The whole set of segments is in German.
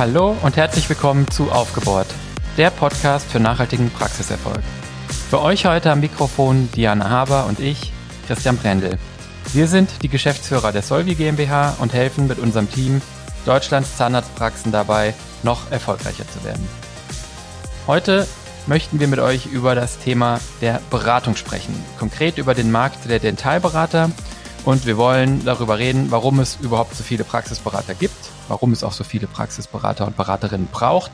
Hallo und herzlich willkommen zu Aufgebohrt, der Podcast für nachhaltigen Praxiserfolg. Für euch heute am Mikrofon Diana Haber und ich, Christian Brendel. Wir sind die Geschäftsführer der Solvi GmbH und helfen mit unserem Team Deutschlands Zahnarztpraxen dabei, noch erfolgreicher zu werden. Heute möchten wir mit euch über das Thema der Beratung sprechen, konkret über den Markt der Dentalberater und wir wollen darüber reden, warum es überhaupt so viele Praxisberater gibt, warum es auch so viele Praxisberater und Beraterinnen braucht,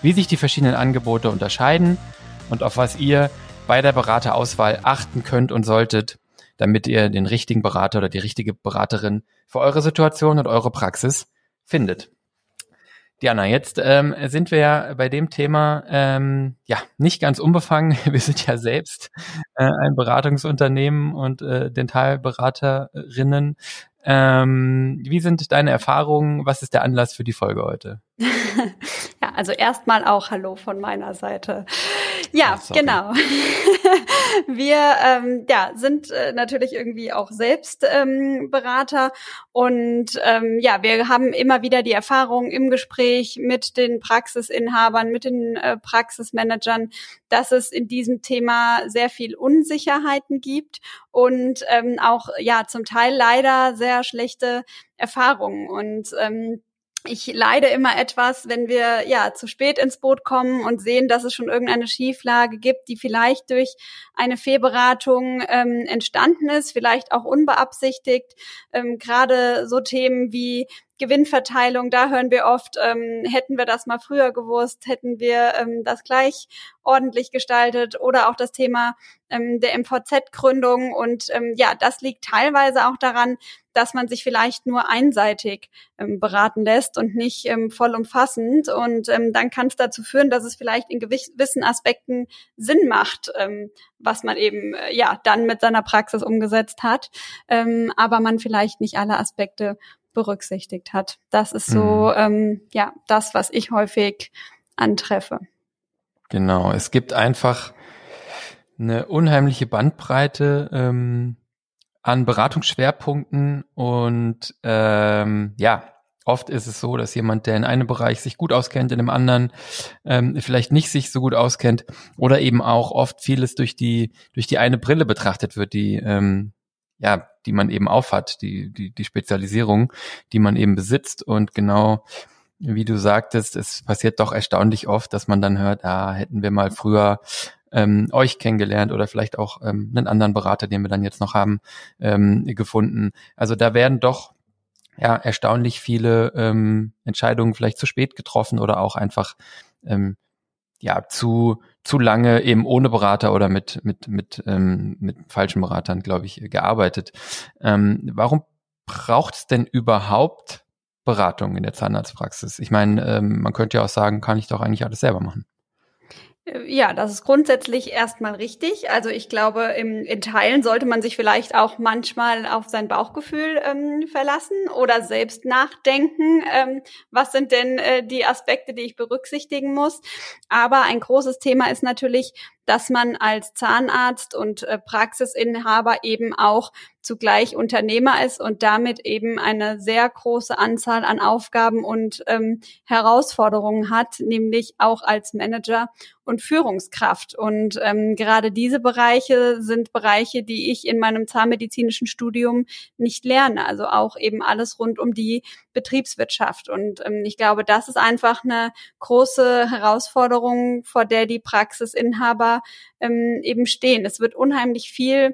wie sich die verschiedenen Angebote unterscheiden und auf was ihr bei der Beraterauswahl achten könnt und solltet, damit ihr den richtigen Berater oder die richtige Beraterin für eure Situation und eure Praxis findet. Diana, jetzt ähm, sind wir ja bei dem Thema ähm, ja nicht ganz unbefangen. Wir sind ja selbst äh, ein Beratungsunternehmen und äh, Dentalberaterinnen. Ähm, wie sind deine Erfahrungen? Was ist der Anlass für die Folge heute? ja, also erstmal auch Hallo von meiner Seite. Ja, oh, genau. Wir ähm, ja, sind äh, natürlich irgendwie auch selbst ähm, Berater und ähm, ja, wir haben immer wieder die Erfahrung im Gespräch mit den Praxisinhabern, mit den äh, Praxismanagern, dass es in diesem Thema sehr viel Unsicherheiten gibt und ähm, auch ja zum Teil leider sehr schlechte Erfahrungen und ähm, ich leide immer etwas, wenn wir ja zu spät ins Boot kommen und sehen, dass es schon irgendeine Schieflage gibt, die vielleicht durch eine Fehlberatung ähm, entstanden ist, vielleicht auch unbeabsichtigt. Ähm, Gerade so Themen wie Gewinnverteilung, da hören wir oft, ähm, hätten wir das mal früher gewusst, hätten wir ähm, das gleich ordentlich gestaltet oder auch das Thema ähm, der MVZ-Gründung. Und ähm, ja, das liegt teilweise auch daran, dass man sich vielleicht nur einseitig ähm, beraten lässt und nicht ähm, vollumfassend. Und ähm, dann kann es dazu führen, dass es vielleicht in gewissen Aspekten Sinn macht, ähm, was man eben äh, ja dann mit seiner Praxis umgesetzt hat, ähm, aber man vielleicht nicht alle Aspekte berücksichtigt hat. Das ist so mhm. ähm, ja das, was ich häufig antreffe. Genau, es gibt einfach eine unheimliche Bandbreite ähm, an Beratungsschwerpunkten und ähm, ja, oft ist es so, dass jemand, der in einem Bereich sich gut auskennt, in einem anderen ähm, vielleicht nicht sich so gut auskennt oder eben auch oft vieles durch die durch die eine Brille betrachtet wird, die ähm, ja, die man eben aufhat, die, die, die Spezialisierung, die man eben besitzt. Und genau wie du sagtest, es passiert doch erstaunlich oft, dass man dann hört, ah, hätten wir mal früher ähm, euch kennengelernt oder vielleicht auch ähm, einen anderen Berater, den wir dann jetzt noch haben, ähm, gefunden. Also da werden doch ja erstaunlich viele ähm, Entscheidungen vielleicht zu spät getroffen oder auch einfach ähm, ja zu zu lange eben ohne Berater oder mit mit mit ähm, mit falschen Beratern, glaube ich, gearbeitet. Ähm, warum braucht es denn überhaupt Beratung in der Zahnarztpraxis? Ich meine, ähm, man könnte ja auch sagen, kann ich doch eigentlich alles selber machen. Ja, das ist grundsätzlich erstmal richtig. Also ich glaube, im, in Teilen sollte man sich vielleicht auch manchmal auf sein Bauchgefühl ähm, verlassen oder selbst nachdenken, ähm, was sind denn äh, die Aspekte, die ich berücksichtigen muss. Aber ein großes Thema ist natürlich, dass man als Zahnarzt und äh, Praxisinhaber eben auch zugleich Unternehmer ist und damit eben eine sehr große Anzahl an Aufgaben und ähm, Herausforderungen hat, nämlich auch als Manager und Führungskraft. Und ähm, gerade diese Bereiche sind Bereiche, die ich in meinem zahnmedizinischen Studium nicht lerne. Also auch eben alles rund um die Betriebswirtschaft. Und ähm, ich glaube, das ist einfach eine große Herausforderung, vor der die Praxisinhaber ähm, eben stehen. Es wird unheimlich viel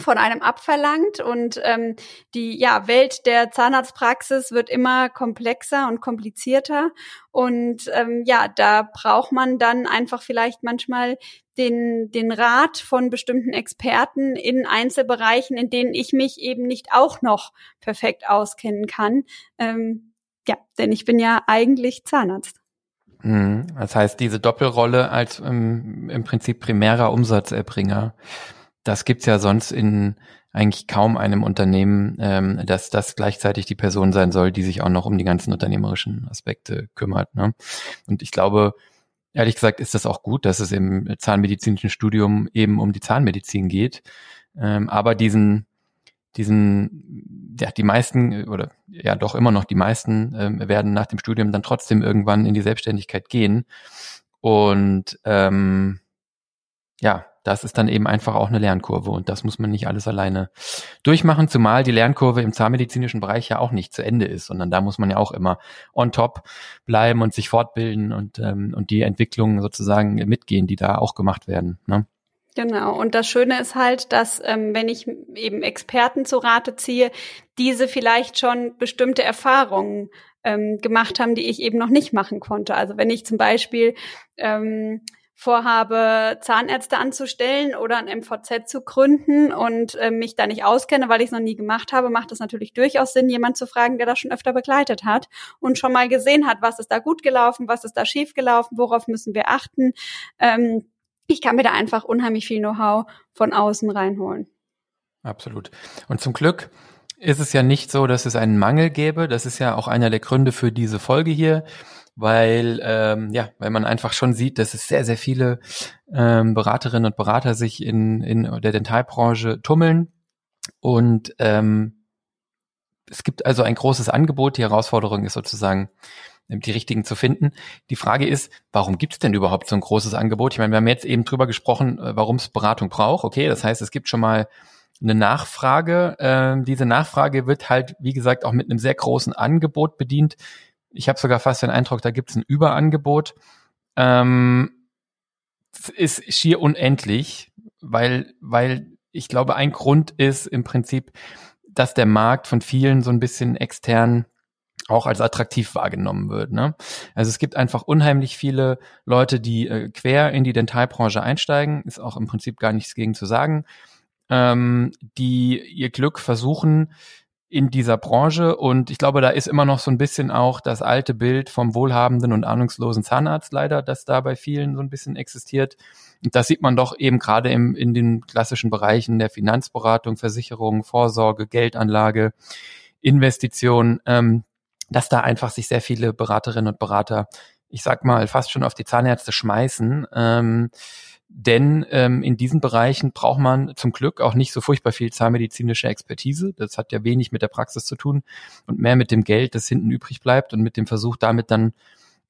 von einem abverlangt und ähm, die ja, Welt der Zahnarztpraxis wird immer komplexer und komplizierter und ähm, ja, da braucht man dann einfach vielleicht manchmal den, den Rat von bestimmten Experten in Einzelbereichen, in denen ich mich eben nicht auch noch perfekt auskennen kann. Ähm, ja, denn ich bin ja eigentlich Zahnarzt. Mhm. Das heißt, diese Doppelrolle als ähm, im Prinzip primärer Umsatzerbringer das gibt's ja sonst in eigentlich kaum einem Unternehmen, ähm, dass das gleichzeitig die Person sein soll, die sich auch noch um die ganzen unternehmerischen Aspekte kümmert. Ne? Und ich glaube, ehrlich gesagt, ist das auch gut, dass es im zahnmedizinischen Studium eben um die Zahnmedizin geht. Ähm, aber diesen, diesen, ja, die meisten oder ja doch immer noch die meisten ähm, werden nach dem Studium dann trotzdem irgendwann in die Selbstständigkeit gehen. Und ähm, ja, das ist dann eben einfach auch eine Lernkurve und das muss man nicht alles alleine durchmachen, zumal die Lernkurve im zahnmedizinischen Bereich ja auch nicht zu Ende ist, sondern da muss man ja auch immer on top bleiben und sich fortbilden und, ähm, und die Entwicklungen sozusagen mitgehen, die da auch gemacht werden. Ne? Genau. Und das Schöne ist halt, dass ähm, wenn ich eben Experten zu Rate ziehe, diese vielleicht schon bestimmte Erfahrungen ähm, gemacht haben, die ich eben noch nicht machen konnte. Also wenn ich zum Beispiel ähm, vorhabe, Zahnärzte anzustellen oder ein MVZ zu gründen und äh, mich da nicht auskenne, weil ich es noch nie gemacht habe, macht es natürlich durchaus Sinn, jemand zu fragen, der das schon öfter begleitet hat und schon mal gesehen hat, was ist da gut gelaufen, was ist da schief gelaufen, worauf müssen wir achten. Ähm, ich kann mir da einfach unheimlich viel Know-how von außen reinholen. Absolut. Und zum Glück ist es ja nicht so, dass es einen Mangel gäbe. Das ist ja auch einer der Gründe für diese Folge hier weil ähm, ja, weil man einfach schon sieht, dass es sehr sehr viele ähm, Beraterinnen und Berater sich in in der Dentalbranche tummeln und ähm, es gibt also ein großes Angebot. Die Herausforderung ist sozusagen die richtigen zu finden. Die Frage ist, warum gibt es denn überhaupt so ein großes Angebot? Ich meine, wir haben jetzt eben drüber gesprochen, äh, warum es Beratung braucht. Okay, das heißt, es gibt schon mal eine Nachfrage. Ähm, diese Nachfrage wird halt, wie gesagt, auch mit einem sehr großen Angebot bedient ich habe sogar fast den Eindruck, da gibt es ein Überangebot. Ähm, ist schier unendlich, weil, weil ich glaube, ein Grund ist im Prinzip, dass der Markt von vielen so ein bisschen extern auch als attraktiv wahrgenommen wird. Ne? Also es gibt einfach unheimlich viele Leute, die äh, quer in die Dentalbranche einsteigen, ist auch im Prinzip gar nichts gegen zu sagen, ähm, die ihr Glück versuchen, in dieser Branche und ich glaube, da ist immer noch so ein bisschen auch das alte Bild vom wohlhabenden und ahnungslosen Zahnarzt leider, das da bei vielen so ein bisschen existiert. Und das sieht man doch eben gerade im, in den klassischen Bereichen der Finanzberatung, Versicherung, Vorsorge, Geldanlage, Investition, ähm, dass da einfach sich sehr viele Beraterinnen und Berater, ich sag mal, fast schon auf die Zahnärzte schmeißen. Ähm, denn ähm, in diesen Bereichen braucht man zum Glück auch nicht so furchtbar viel zahnmedizinische Expertise. Das hat ja wenig mit der Praxis zu tun und mehr mit dem Geld, das hinten übrig bleibt und mit dem Versuch, damit dann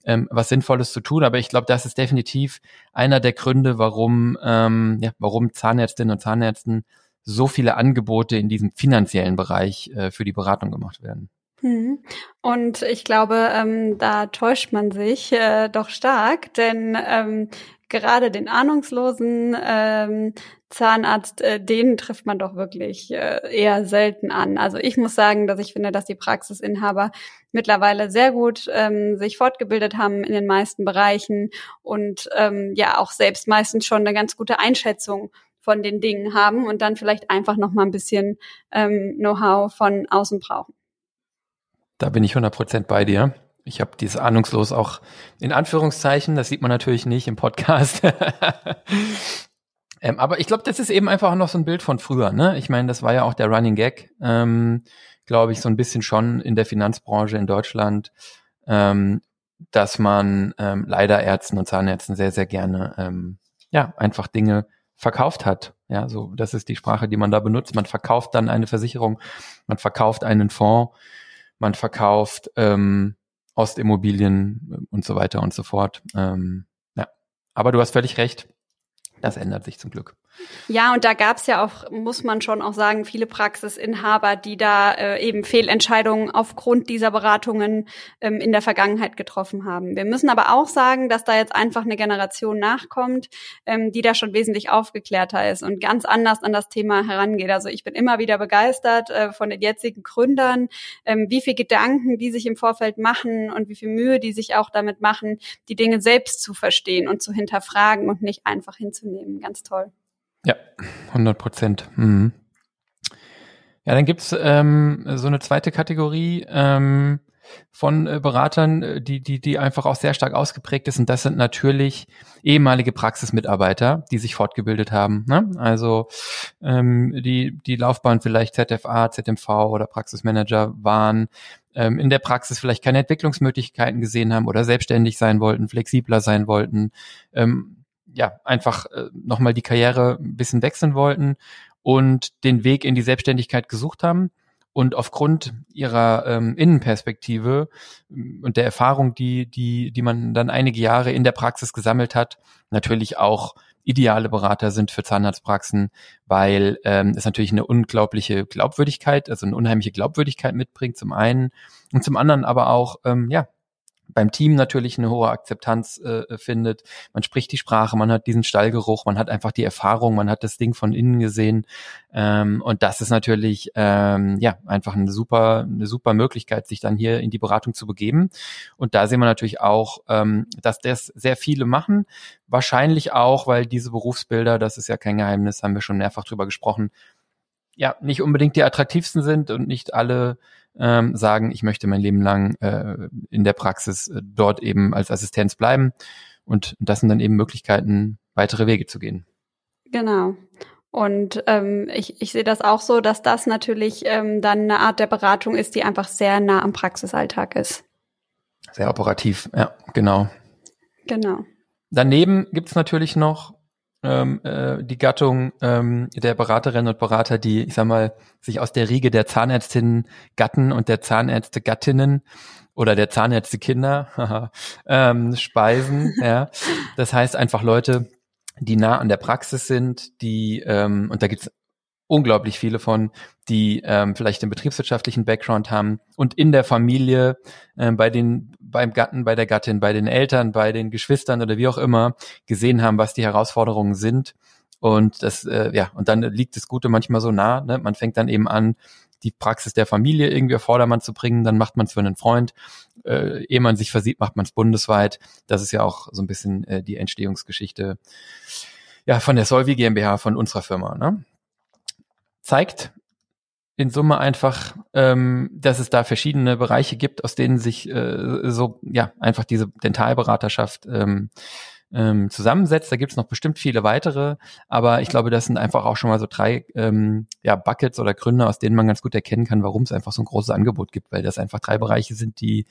ähm, was Sinnvolles zu tun. Aber ich glaube, das ist definitiv einer der Gründe, warum, ähm, ja, warum Zahnärztinnen und Zahnärzten so viele Angebote in diesem finanziellen Bereich äh, für die Beratung gemacht werden. Mhm. Und ich glaube, ähm, da täuscht man sich äh, doch stark, denn ähm, gerade den ahnungslosen ähm, Zahnarzt, äh, den trifft man doch wirklich äh, eher selten an. Also ich muss sagen, dass ich finde, dass die Praxisinhaber mittlerweile sehr gut ähm, sich fortgebildet haben in den meisten Bereichen und ähm, ja auch selbst meistens schon eine ganz gute Einschätzung von den Dingen haben und dann vielleicht einfach noch mal ein bisschen ähm, Know-how von außen brauchen. Da bin ich 100% bei dir. Ich habe dieses ahnungslos auch in Anführungszeichen, das sieht man natürlich nicht im Podcast. ähm, aber ich glaube, das ist eben einfach noch so ein Bild von früher. Ne? Ich meine, das war ja auch der Running Gag, ähm, glaube ich, so ein bisschen schon in der Finanzbranche in Deutschland, ähm, dass man ähm, leider Ärzten und Zahnärzten sehr, sehr gerne ähm, ja einfach Dinge verkauft hat. Ja, so das ist die Sprache, die man da benutzt. Man verkauft dann eine Versicherung, man verkauft einen Fonds, man verkauft ähm, Ostimmobilien und so weiter und so fort. Ähm, ja. Aber du hast völlig recht. Das ändert sich zum Glück. Ja, und da gab es ja auch, muss man schon auch sagen, viele Praxisinhaber, die da äh, eben Fehlentscheidungen aufgrund dieser Beratungen ähm, in der Vergangenheit getroffen haben. Wir müssen aber auch sagen, dass da jetzt einfach eine Generation nachkommt, ähm, die da schon wesentlich aufgeklärter ist und ganz anders an das Thema herangeht. Also ich bin immer wieder begeistert äh, von den jetzigen Gründern, ähm, wie viel Gedanken die sich im Vorfeld machen und wie viel Mühe die sich auch damit machen, die Dinge selbst zu verstehen und zu hinterfragen und nicht einfach hinzunehmen. Ganz toll. Ja, 100 Prozent. Mhm. Ja, dann gibt's ähm, so eine zweite Kategorie ähm, von äh, Beratern, äh, die, die, die einfach auch sehr stark ausgeprägt ist. Und das sind natürlich ehemalige Praxismitarbeiter, die sich fortgebildet haben. Ne? Also ähm, die, die Laufbahn vielleicht ZFA, ZMV oder Praxismanager waren, ähm, in der Praxis vielleicht keine Entwicklungsmöglichkeiten gesehen haben oder selbstständig sein wollten, flexibler sein wollten, ähm, ja, einfach äh, nochmal die Karriere ein bisschen wechseln wollten und den Weg in die Selbstständigkeit gesucht haben und aufgrund ihrer ähm, Innenperspektive ähm, und der Erfahrung, die, die, die man dann einige Jahre in der Praxis gesammelt hat, natürlich auch ideale Berater sind für Zahnarztpraxen, weil ähm, es natürlich eine unglaubliche Glaubwürdigkeit, also eine unheimliche Glaubwürdigkeit mitbringt, zum einen und zum anderen aber auch, ähm, ja, beim Team natürlich eine hohe Akzeptanz äh, findet. Man spricht die Sprache, man hat diesen Stallgeruch, man hat einfach die Erfahrung, man hat das Ding von innen gesehen. Ähm, und das ist natürlich ähm, ja einfach eine super, eine super Möglichkeit, sich dann hier in die Beratung zu begeben. Und da sehen wir natürlich auch, ähm, dass das sehr viele machen. Wahrscheinlich auch, weil diese Berufsbilder, das ist ja kein Geheimnis, haben wir schon mehrfach drüber gesprochen, ja, nicht unbedingt die attraktivsten sind und nicht alle ähm, sagen, ich möchte mein Leben lang äh, in der Praxis äh, dort eben als Assistenz bleiben. Und das sind dann eben Möglichkeiten, weitere Wege zu gehen. Genau. Und ähm, ich, ich sehe das auch so, dass das natürlich ähm, dann eine Art der Beratung ist, die einfach sehr nah am Praxisalltag ist. Sehr operativ, ja, genau. Genau. Daneben gibt's natürlich noch ähm, äh, die Gattung ähm, der Beraterinnen und Berater, die, ich sag mal, sich aus der Riege der Zahnärztinnen Gatten und der Zahnärzte Gattinnen oder der Zahnärzte Kinder ähm, speisen. ja. Das heißt einfach Leute, die nah an der Praxis sind, die, ähm, und da gibt's unglaublich viele von, die ähm, vielleicht den betriebswirtschaftlichen Background haben und in der Familie, ähm, bei den, beim Gatten, bei der Gattin, bei den Eltern, bei den Geschwistern oder wie auch immer gesehen haben, was die Herausforderungen sind. Und das, äh, ja, und dann liegt das Gute manchmal so nah. Ne? Man fängt dann eben an, die Praxis der Familie irgendwie auf Vordermann zu bringen, dann macht man es für einen Freund. Äh, ehe man sich versieht, macht man es bundesweit. Das ist ja auch so ein bisschen äh, die Entstehungsgeschichte ja, von der Solvi GmbH, von unserer Firma. Ne? Zeigt in Summe einfach, ähm, dass es da verschiedene Bereiche gibt, aus denen sich äh, so ja einfach diese Dentalberaterschaft ähm, ähm, zusammensetzt. Da gibt es noch bestimmt viele weitere, aber ich glaube, das sind einfach auch schon mal so drei ähm, ja, Buckets oder Gründe, aus denen man ganz gut erkennen kann, warum es einfach so ein großes Angebot gibt, weil das einfach drei Bereiche sind, die,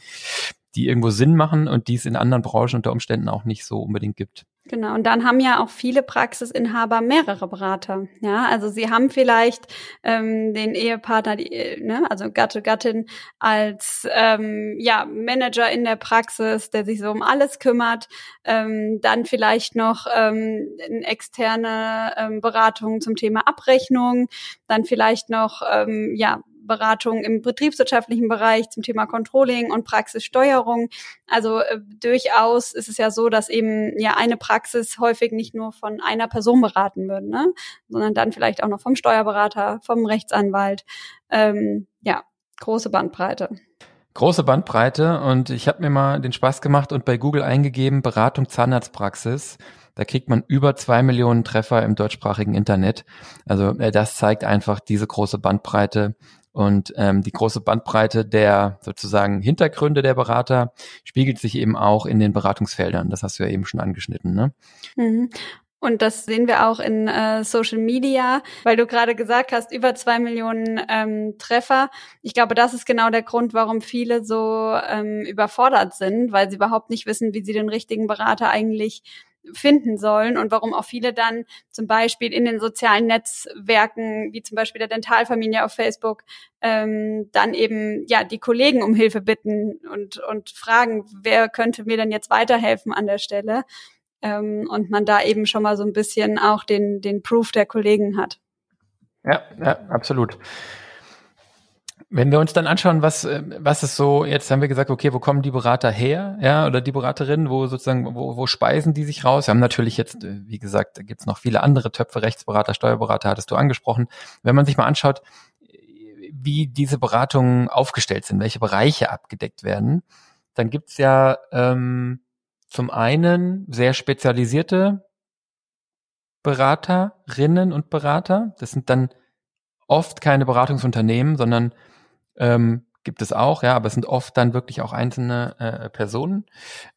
die irgendwo Sinn machen und die es in anderen Branchen unter Umständen auch nicht so unbedingt gibt. Genau, und dann haben ja auch viele Praxisinhaber mehrere Berater. Ja, also sie haben vielleicht ähm, den Ehepartner, die, ne, also Gatte, Gattin als ähm, ja, Manager in der Praxis, der sich so um alles kümmert. Ähm, dann vielleicht noch ähm, externe ähm, Beratung zum Thema Abrechnung. Dann vielleicht noch ähm, ja Beratung im betriebswirtschaftlichen Bereich zum Thema Controlling und Praxissteuerung. Also äh, durchaus ist es ja so, dass eben ja eine Praxis häufig nicht nur von einer Person beraten wird, ne? sondern dann vielleicht auch noch vom Steuerberater, vom Rechtsanwalt. Ähm, ja, große Bandbreite. Große Bandbreite und ich habe mir mal den Spaß gemacht und bei Google eingegeben Beratung Zahnarztpraxis. Da kriegt man über zwei Millionen Treffer im deutschsprachigen Internet. Also äh, das zeigt einfach diese große Bandbreite und ähm, die große Bandbreite der sozusagen Hintergründe der Berater spiegelt sich eben auch in den Beratungsfeldern. Das hast du ja eben schon angeschnitten. Ne? Mhm. Und das sehen wir auch in äh, Social Media, weil du gerade gesagt hast, über zwei Millionen ähm, Treffer. Ich glaube, das ist genau der Grund, warum viele so ähm, überfordert sind, weil sie überhaupt nicht wissen, wie sie den richtigen Berater eigentlich finden sollen und warum auch viele dann zum Beispiel in den sozialen Netzwerken, wie zum Beispiel der Dentalfamilie auf Facebook, ähm, dann eben ja die Kollegen um Hilfe bitten und, und fragen, wer könnte mir denn jetzt weiterhelfen an der Stelle. Ähm, und man da eben schon mal so ein bisschen auch den, den Proof der Kollegen hat. Ja, ja, absolut. Wenn wir uns dann anschauen, was, äh, was ist so, jetzt haben wir gesagt, okay, wo kommen die Berater her, ja, oder die Beraterinnen, wo sozusagen, wo, wo speisen die sich raus? Wir haben natürlich jetzt, äh, wie gesagt, da gibt's noch viele andere Töpfe, Rechtsberater, Steuerberater, hattest du angesprochen. Wenn man sich mal anschaut, wie diese Beratungen aufgestellt sind, welche Bereiche abgedeckt werden, dann gibt's ja ähm, zum einen sehr spezialisierte Beraterinnen und Berater. Das sind dann oft keine Beratungsunternehmen, sondern ähm, gibt es auch, ja, aber es sind oft dann wirklich auch einzelne äh, Personen,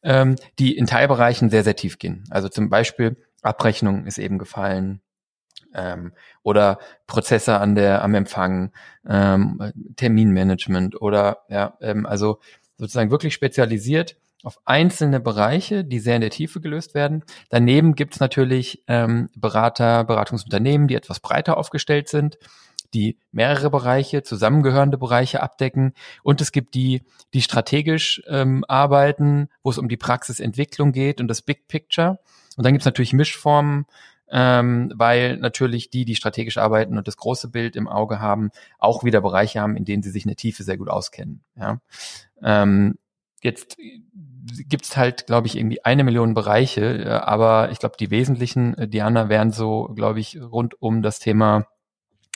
ähm, die in Teilbereichen sehr, sehr tief gehen. Also zum Beispiel Abrechnung ist eben gefallen ähm, oder Prozesse an der am Empfang, ähm, Terminmanagement oder ja, ähm, also sozusagen wirklich spezialisiert auf einzelne Bereiche, die sehr in der Tiefe gelöst werden. Daneben gibt es natürlich ähm, Berater, Beratungsunternehmen, die etwas breiter aufgestellt sind, die mehrere Bereiche, zusammengehörende Bereiche abdecken. Und es gibt die, die strategisch ähm, arbeiten, wo es um die Praxisentwicklung geht und das Big Picture. Und dann gibt es natürlich Mischformen, ähm, weil natürlich die, die strategisch arbeiten und das große Bild im Auge haben, auch wieder Bereiche haben, in denen sie sich in der Tiefe sehr gut auskennen. Ja? Ähm, jetzt gibt's halt, glaube ich, irgendwie eine Million Bereiche, äh, aber ich glaube, die wesentlichen, äh, Diana, wären so, glaube ich, rund um das Thema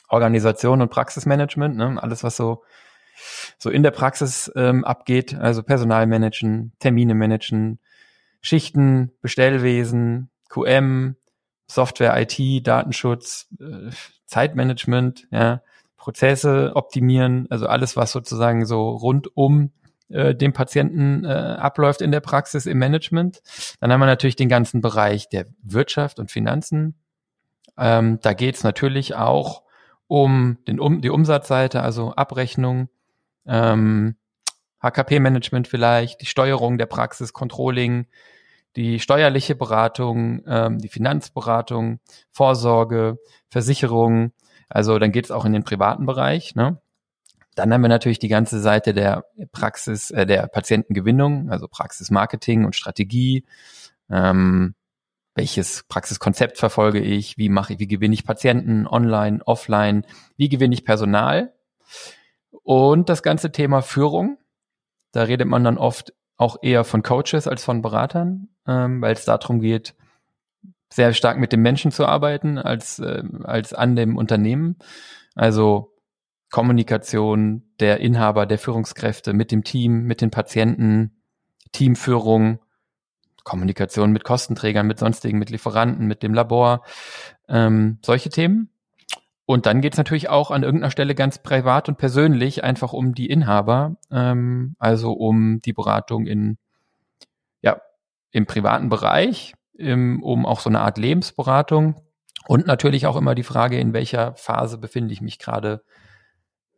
Organisation und Praxismanagement, ne? alles, was so so in der Praxis ähm, abgeht, also Personalmanagen, Termine managen, Schichten, Bestellwesen, QM, Software, IT, Datenschutz, äh, Zeitmanagement, ja, Prozesse optimieren, also alles, was sozusagen so rund um äh, den Patienten äh, abläuft in der Praxis im Management. Dann haben wir natürlich den ganzen Bereich der Wirtschaft und Finanzen. Ähm, da geht es natürlich auch um, den, um die Umsatzseite, also Abrechnung, ähm, HKP-Management vielleicht, die Steuerung der Praxis, Controlling, die steuerliche Beratung, ähm, die Finanzberatung, Vorsorge, Versicherung. Also dann geht es auch in den privaten Bereich. Ne? Dann haben wir natürlich die ganze Seite der Praxis, äh, der Patientengewinnung, also Praxismarketing und Strategie. Ähm, welches Praxiskonzept verfolge ich? Wie mache ich, wie gewinne ich Patienten online, offline? Wie gewinne ich Personal? Und das ganze Thema Führung. Da redet man dann oft auch eher von Coaches als von Beratern, ähm, weil es darum geht, sehr stark mit dem Menschen zu arbeiten als, äh, als an dem Unternehmen. Also Kommunikation der Inhaber, der Führungskräfte mit dem Team, mit den Patienten, Teamführung, Kommunikation mit Kostenträgern, mit sonstigen, mit Lieferanten, mit dem Labor, ähm, solche Themen. Und dann geht's natürlich auch an irgendeiner Stelle ganz privat und persönlich einfach um die Inhaber, ähm, also um die Beratung in ja im privaten Bereich, im, um auch so eine Art Lebensberatung und natürlich auch immer die Frage, in welcher Phase befinde ich mich gerade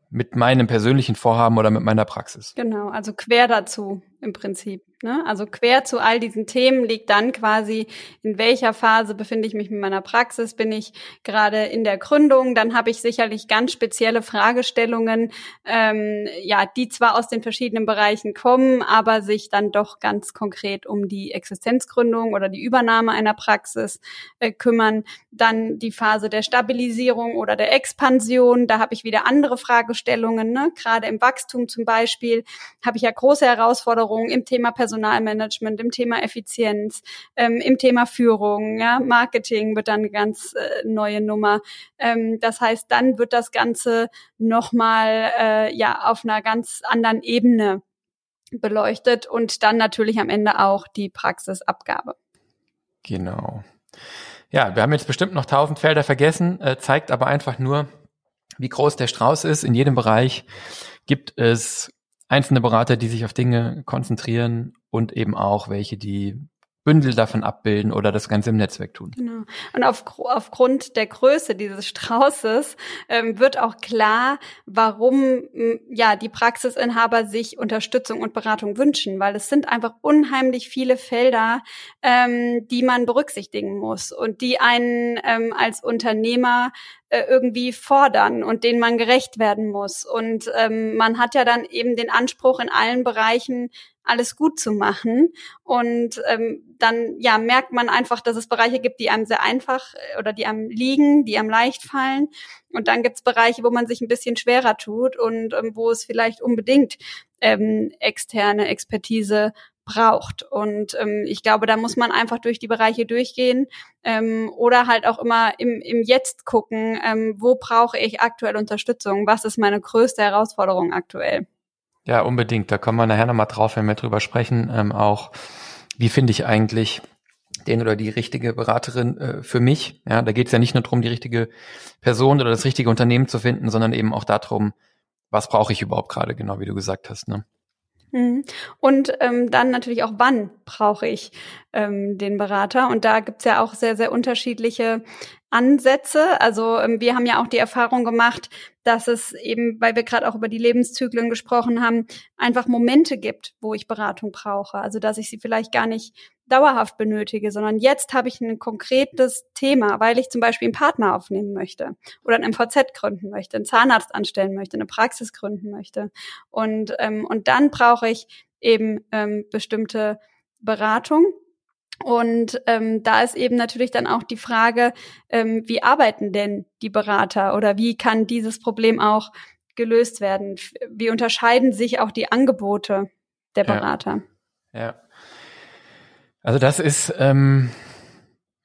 mit meinem persönlichen Vorhaben oder mit meiner Praxis. Genau, also quer dazu im Prinzip. Ne? Also quer zu all diesen Themen liegt dann quasi, in welcher Phase befinde ich mich mit meiner Praxis? Bin ich gerade in der Gründung? Dann habe ich sicherlich ganz spezielle Fragestellungen, ähm, ja, die zwar aus den verschiedenen Bereichen kommen, aber sich dann doch ganz konkret um die Existenzgründung oder die Übernahme einer Praxis äh, kümmern. Dann die Phase der Stabilisierung oder der Expansion. Da habe ich wieder andere Fragestellungen. Ne? Gerade im Wachstum zum Beispiel habe ich ja große Herausforderungen im Thema Personalmanagement, im Thema Effizienz, ähm, im Thema Führung, ja, Marketing wird dann eine ganz äh, neue Nummer. Ähm, das heißt, dann wird das Ganze nochmal äh, ja auf einer ganz anderen Ebene beleuchtet und dann natürlich am Ende auch die Praxisabgabe. Genau. Ja, wir haben jetzt bestimmt noch tausend Felder vergessen, äh, zeigt aber einfach nur, wie groß der Strauß ist. In jedem Bereich gibt es einzelne Berater, die sich auf Dinge konzentrieren und eben auch welche, die Bündel davon abbilden oder das Ganze im Netzwerk tun. Genau. Und auf, aufgrund der Größe dieses Straußes ähm, wird auch klar, warum ja die Praxisinhaber sich Unterstützung und Beratung wünschen, weil es sind einfach unheimlich viele Felder, ähm, die man berücksichtigen muss und die einen ähm, als Unternehmer äh, irgendwie fordern und denen man gerecht werden muss. Und ähm, man hat ja dann eben den Anspruch, in allen Bereichen alles gut zu machen. Und ähm, dann ja merkt man einfach, dass es Bereiche gibt, die einem sehr einfach äh, oder die einem liegen, die einem leicht fallen. Und dann gibt es Bereiche, wo man sich ein bisschen schwerer tut und ähm, wo es vielleicht unbedingt ähm, externe Expertise braucht. Und ähm, ich glaube, da muss man einfach durch die Bereiche durchgehen ähm, oder halt auch immer im, im Jetzt gucken, ähm, wo brauche ich aktuell Unterstützung, was ist meine größte Herausforderung aktuell. Ja, unbedingt. Da kommen wir nachher nochmal drauf, wenn wir drüber sprechen. Ähm, auch, wie finde ich eigentlich den oder die richtige Beraterin äh, für mich? Ja, da geht es ja nicht nur darum, die richtige Person oder das richtige Unternehmen zu finden, sondern eben auch darum, was brauche ich überhaupt gerade, genau wie du gesagt hast. Ne? Mhm. Und ähm, dann natürlich auch, wann brauche ich ähm, den Berater? Und da gibt's ja auch sehr, sehr unterschiedliche Ansätze. Also ähm, wir haben ja auch die Erfahrung gemacht, dass es eben, weil wir gerade auch über die Lebenszyklen gesprochen haben, einfach Momente gibt, wo ich Beratung brauche. Also dass ich sie vielleicht gar nicht dauerhaft benötige, sondern jetzt habe ich ein konkretes Thema, weil ich zum Beispiel einen Partner aufnehmen möchte oder ein MVZ gründen möchte, einen Zahnarzt anstellen möchte, eine Praxis gründen möchte. Und, ähm, und dann brauche ich eben ähm, bestimmte Beratung. Und ähm, da ist eben natürlich dann auch die Frage, ähm, wie arbeiten denn die Berater oder wie kann dieses Problem auch gelöst werden? Wie unterscheiden sich auch die Angebote der Berater? Ja. ja. Also das ist ähm,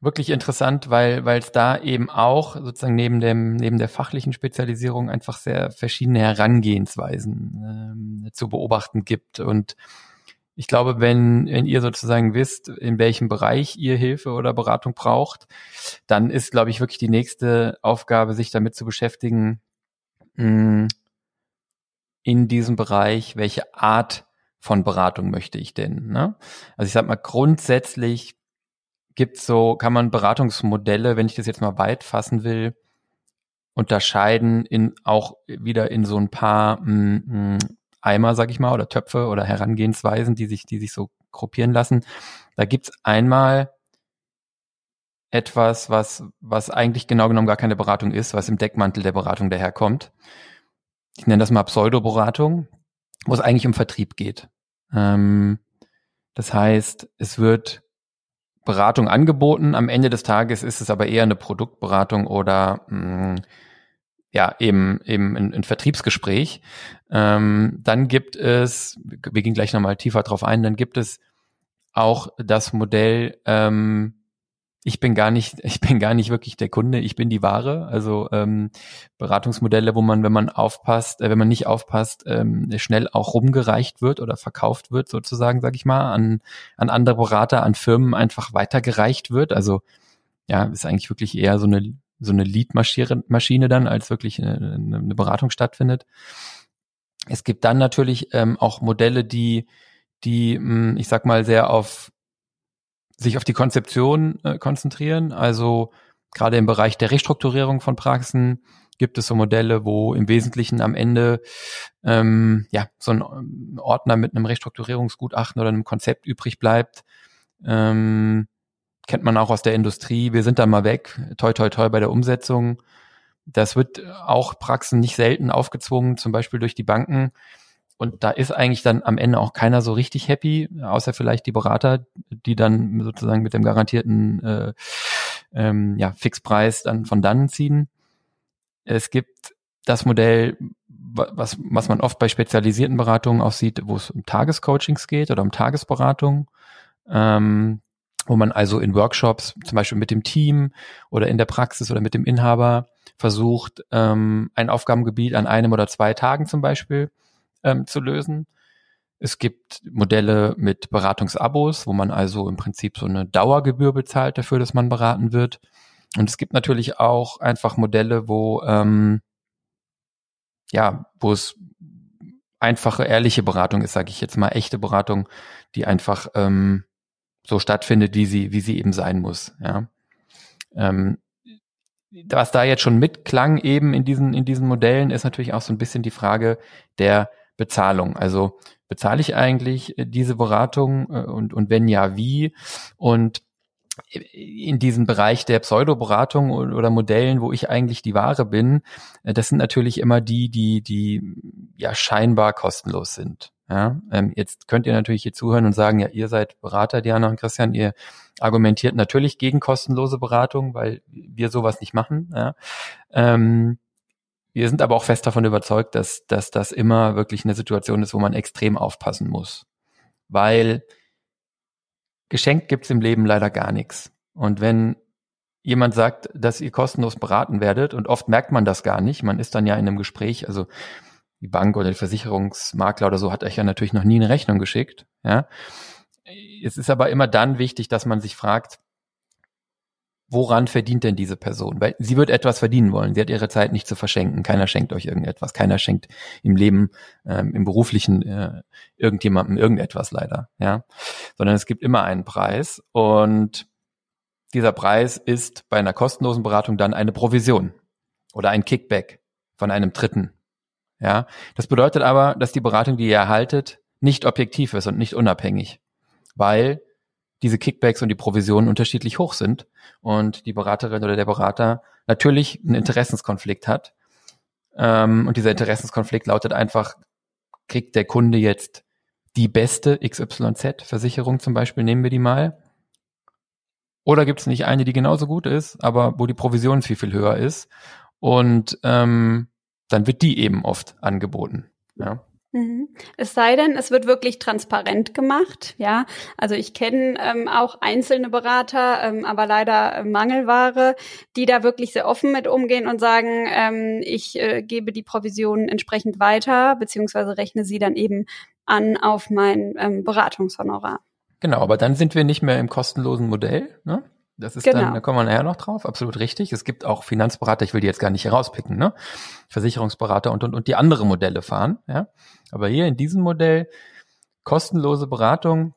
wirklich interessant, weil weil es da eben auch sozusagen neben dem neben der fachlichen Spezialisierung einfach sehr verschiedene Herangehensweisen ähm, zu beobachten gibt. Und ich glaube, wenn, wenn ihr sozusagen wisst, in welchem Bereich ihr Hilfe oder Beratung braucht, dann ist, glaube ich, wirklich die nächste Aufgabe, sich damit zu beschäftigen, mh, hm, in diesem Bereich, welche Art von Beratung möchte ich denn? Ne? Also ich sag mal, grundsätzlich gibt's so, kann man Beratungsmodelle, wenn ich das jetzt mal weit fassen will, unterscheiden in auch wieder in so ein paar mh, mm, mh, mm, Eimer, sag ich mal, oder Töpfe oder Herangehensweisen, die sich, die sich so gruppieren lassen. Da gibt's einmal etwas, was, was eigentlich genau genommen gar keine Beratung ist, was im Deckmantel der Beratung daherkommt. Ich nenne das mal Pseudoberatung wo es eigentlich um Vertrieb geht. Ähm, das heißt, es wird Beratung angeboten. Am Ende des Tages ist es aber eher eine Produktberatung oder mh, mm, ja eben eben ein, ein Vertriebsgespräch. Ähm, dann gibt es, wir gehen gleich nochmal tiefer drauf ein, dann gibt es auch das Modell ähm, ich bin gar nicht, ich bin gar nicht wirklich der Kunde, ich bin die Ware. Also ähm, Beratungsmodelle, wo man, wenn man aufpasst, äh, wenn man nicht aufpasst, ähm, schnell auch rumgereicht wird oder verkauft wird, sozusagen, sag ich mal, an, an andere Berater, an Firmen einfach weitergereicht wird. Also ja, ist eigentlich wirklich eher so eine so eine Lead-Maschine dann, als wirklich eine, eine Beratung stattfindet. Es gibt dann natürlich ähm, auch Modelle, die, die, mh, ich sag mal, sehr auf sich auf die Konzeption äh, konzentrieren. Also gerade im Bereich der Restrukturierung von Praxen gibt es so Modelle, wo im Wesentlichen am Ende ähm, ja so ein Ordner mit einem Restrukturierungsgutachten oder einem Konzept übrig bleibt. Ähm, kennt man auch aus der Industrie. Wir sind da mal weg, toi toi toi bei der Umsetzung. Das wird auch Praxen nicht selten aufgezwungen, zum Beispiel durch die Banken, und da ist eigentlich dann am Ende auch keiner so richtig happy, außer vielleicht die Berater, die dann sozusagen mit dem garantierten äh, ähm, ja, Fixpreis dann von dann ziehen. Es gibt das Modell, was, was man oft bei spezialisierten Beratungen auch sieht, wo es um Tagescoachings geht oder um Tagesberatung, ähm, wo man also in Workshops zum Beispiel mit dem Team oder in der Praxis oder mit dem Inhaber versucht, ähm, ein Aufgabengebiet an einem oder zwei Tagen zum Beispiel ähm, zu lösen. Es gibt Modelle mit Beratungsabos, wo man also im Prinzip so eine Dauergebühr bezahlt dafür, dass man beraten wird. Und es gibt natürlich auch einfach Modelle, wo ähm, ja, wo es einfache, ehrliche Beratung ist, sage ich jetzt mal, echte Beratung, die einfach ähm, so stattfindet, wie sie, wie sie eben sein muss. Ja. Ähm, was da jetzt schon mitklang eben in diesen, in diesen Modellen, ist natürlich auch so ein bisschen die Frage der Bezahlung. Also bezahle ich eigentlich äh, diese Beratung äh, und, und wenn ja, wie? Und in diesem Bereich der Pseudoberatung oder Modellen, wo ich eigentlich die Ware bin, äh, das sind natürlich immer die, die, die ja scheinbar kostenlos sind. Ja, ähm, jetzt könnt ihr natürlich hier zuhören und sagen, ja, ihr seid Berater, Diana und Christian, ihr argumentiert natürlich gegen kostenlose Beratung, weil wir sowas nicht machen. Ja. Ähm, wir sind aber auch fest davon überzeugt, dass, dass das immer wirklich eine Situation ist, wo man extrem aufpassen muss. Weil geschenkt gibt's im Leben leider gar nichts. Und wenn jemand sagt, dass ihr kostenlos beraten werdet, und oft merkt man das gar nicht, man ist dann ja in einem Gespräch, also die Bank oder der Versicherungsmakler oder so hat euch ja natürlich noch nie eine Rechnung geschickt. Ja. Es ist aber immer dann wichtig, dass man sich fragt, woran verdient denn diese Person? Weil sie wird etwas verdienen wollen. Sie hat ihre Zeit nicht zu verschenken. Keiner schenkt euch irgendetwas. Keiner schenkt im Leben, ähm, im beruflichen äh, irgendjemandem irgendetwas leider. Ja, sondern es gibt immer einen Preis und dieser Preis ist bei einer kostenlosen Beratung dann eine Provision oder ein Kickback von einem Dritten. Ja, das bedeutet aber, dass die Beratung, die ihr erhaltet, nicht objektiv ist und nicht unabhängig, weil diese Kickbacks und die Provisionen unterschiedlich hoch sind und die Beraterin oder der Berater natürlich einen Interessenskonflikt hat. Ähm, und dieser Interessenskonflikt lautet einfach, kriegt der Kunde jetzt die beste XYZ-Versicherung zum Beispiel, nehmen wir die mal. Oder gibt es nicht eine, die genauso gut ist, aber wo die Provision viel, viel höher ist? Und ähm, dann wird die eben oft angeboten. Ja. Mhm. Es sei denn, es wird wirklich transparent gemacht, ja. Also ich kenne ähm, auch einzelne Berater, ähm, aber leider äh, Mangelware, die da wirklich sehr offen mit umgehen und sagen, ähm, ich äh, gebe die Provisionen entsprechend weiter, beziehungsweise rechne sie dann eben an auf mein ähm, Beratungshonorar. Genau, aber dann sind wir nicht mehr im kostenlosen Modell, ne? Das ist genau. dann, da kommen wir nachher noch drauf, absolut richtig. Es gibt auch Finanzberater, ich will die jetzt gar nicht herauspicken, ne? Versicherungsberater und, und, und die andere Modelle fahren, ja. Aber hier in diesem Modell, kostenlose Beratung,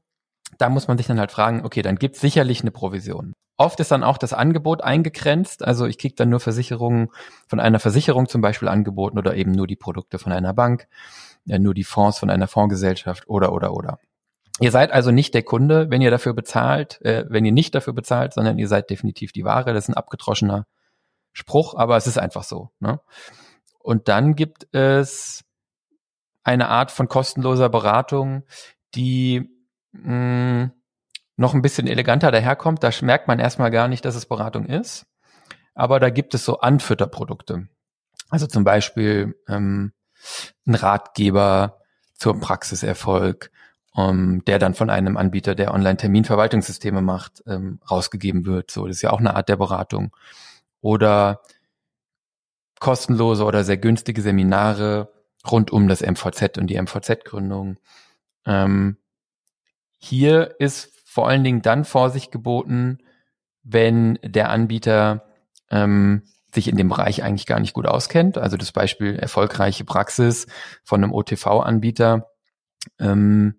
da muss man sich dann halt fragen, okay, dann gibt es sicherlich eine Provision. Oft ist dann auch das Angebot eingegrenzt, also ich kriege dann nur Versicherungen von einer Versicherung zum Beispiel angeboten oder eben nur die Produkte von einer Bank, ja, nur die Fonds von einer Fondsgesellschaft oder oder oder. Ihr seid also nicht der Kunde, wenn ihr dafür bezahlt, äh, wenn ihr nicht dafür bezahlt, sondern ihr seid definitiv die Ware. Das ist ein abgedroschener Spruch, aber es ist einfach so. Ne? Und dann gibt es eine Art von kostenloser Beratung, die mh, mm, noch ein bisschen eleganter daherkommt. Da merkt man erstmal gar nicht, dass es Beratung ist. Aber da gibt es so Anfütterprodukte. Also zum Beispiel ähm, ein Ratgeber zum Praxiserfolg um, der dann von einem Anbieter, der Online-Terminverwaltungssysteme macht, ähm, rausgegeben wird. So, das ist ja auch eine Art der Beratung. Oder kostenlose oder sehr günstige Seminare rund um das MVZ und die MVZ-Gründung. Ähm, hier ist vor allen Dingen dann Vorsicht geboten, wenn der Anbieter ähm, sich in dem Bereich eigentlich gar nicht gut auskennt. Also das Beispiel erfolgreiche Praxis von einem OTV-Anbieter. Ähm,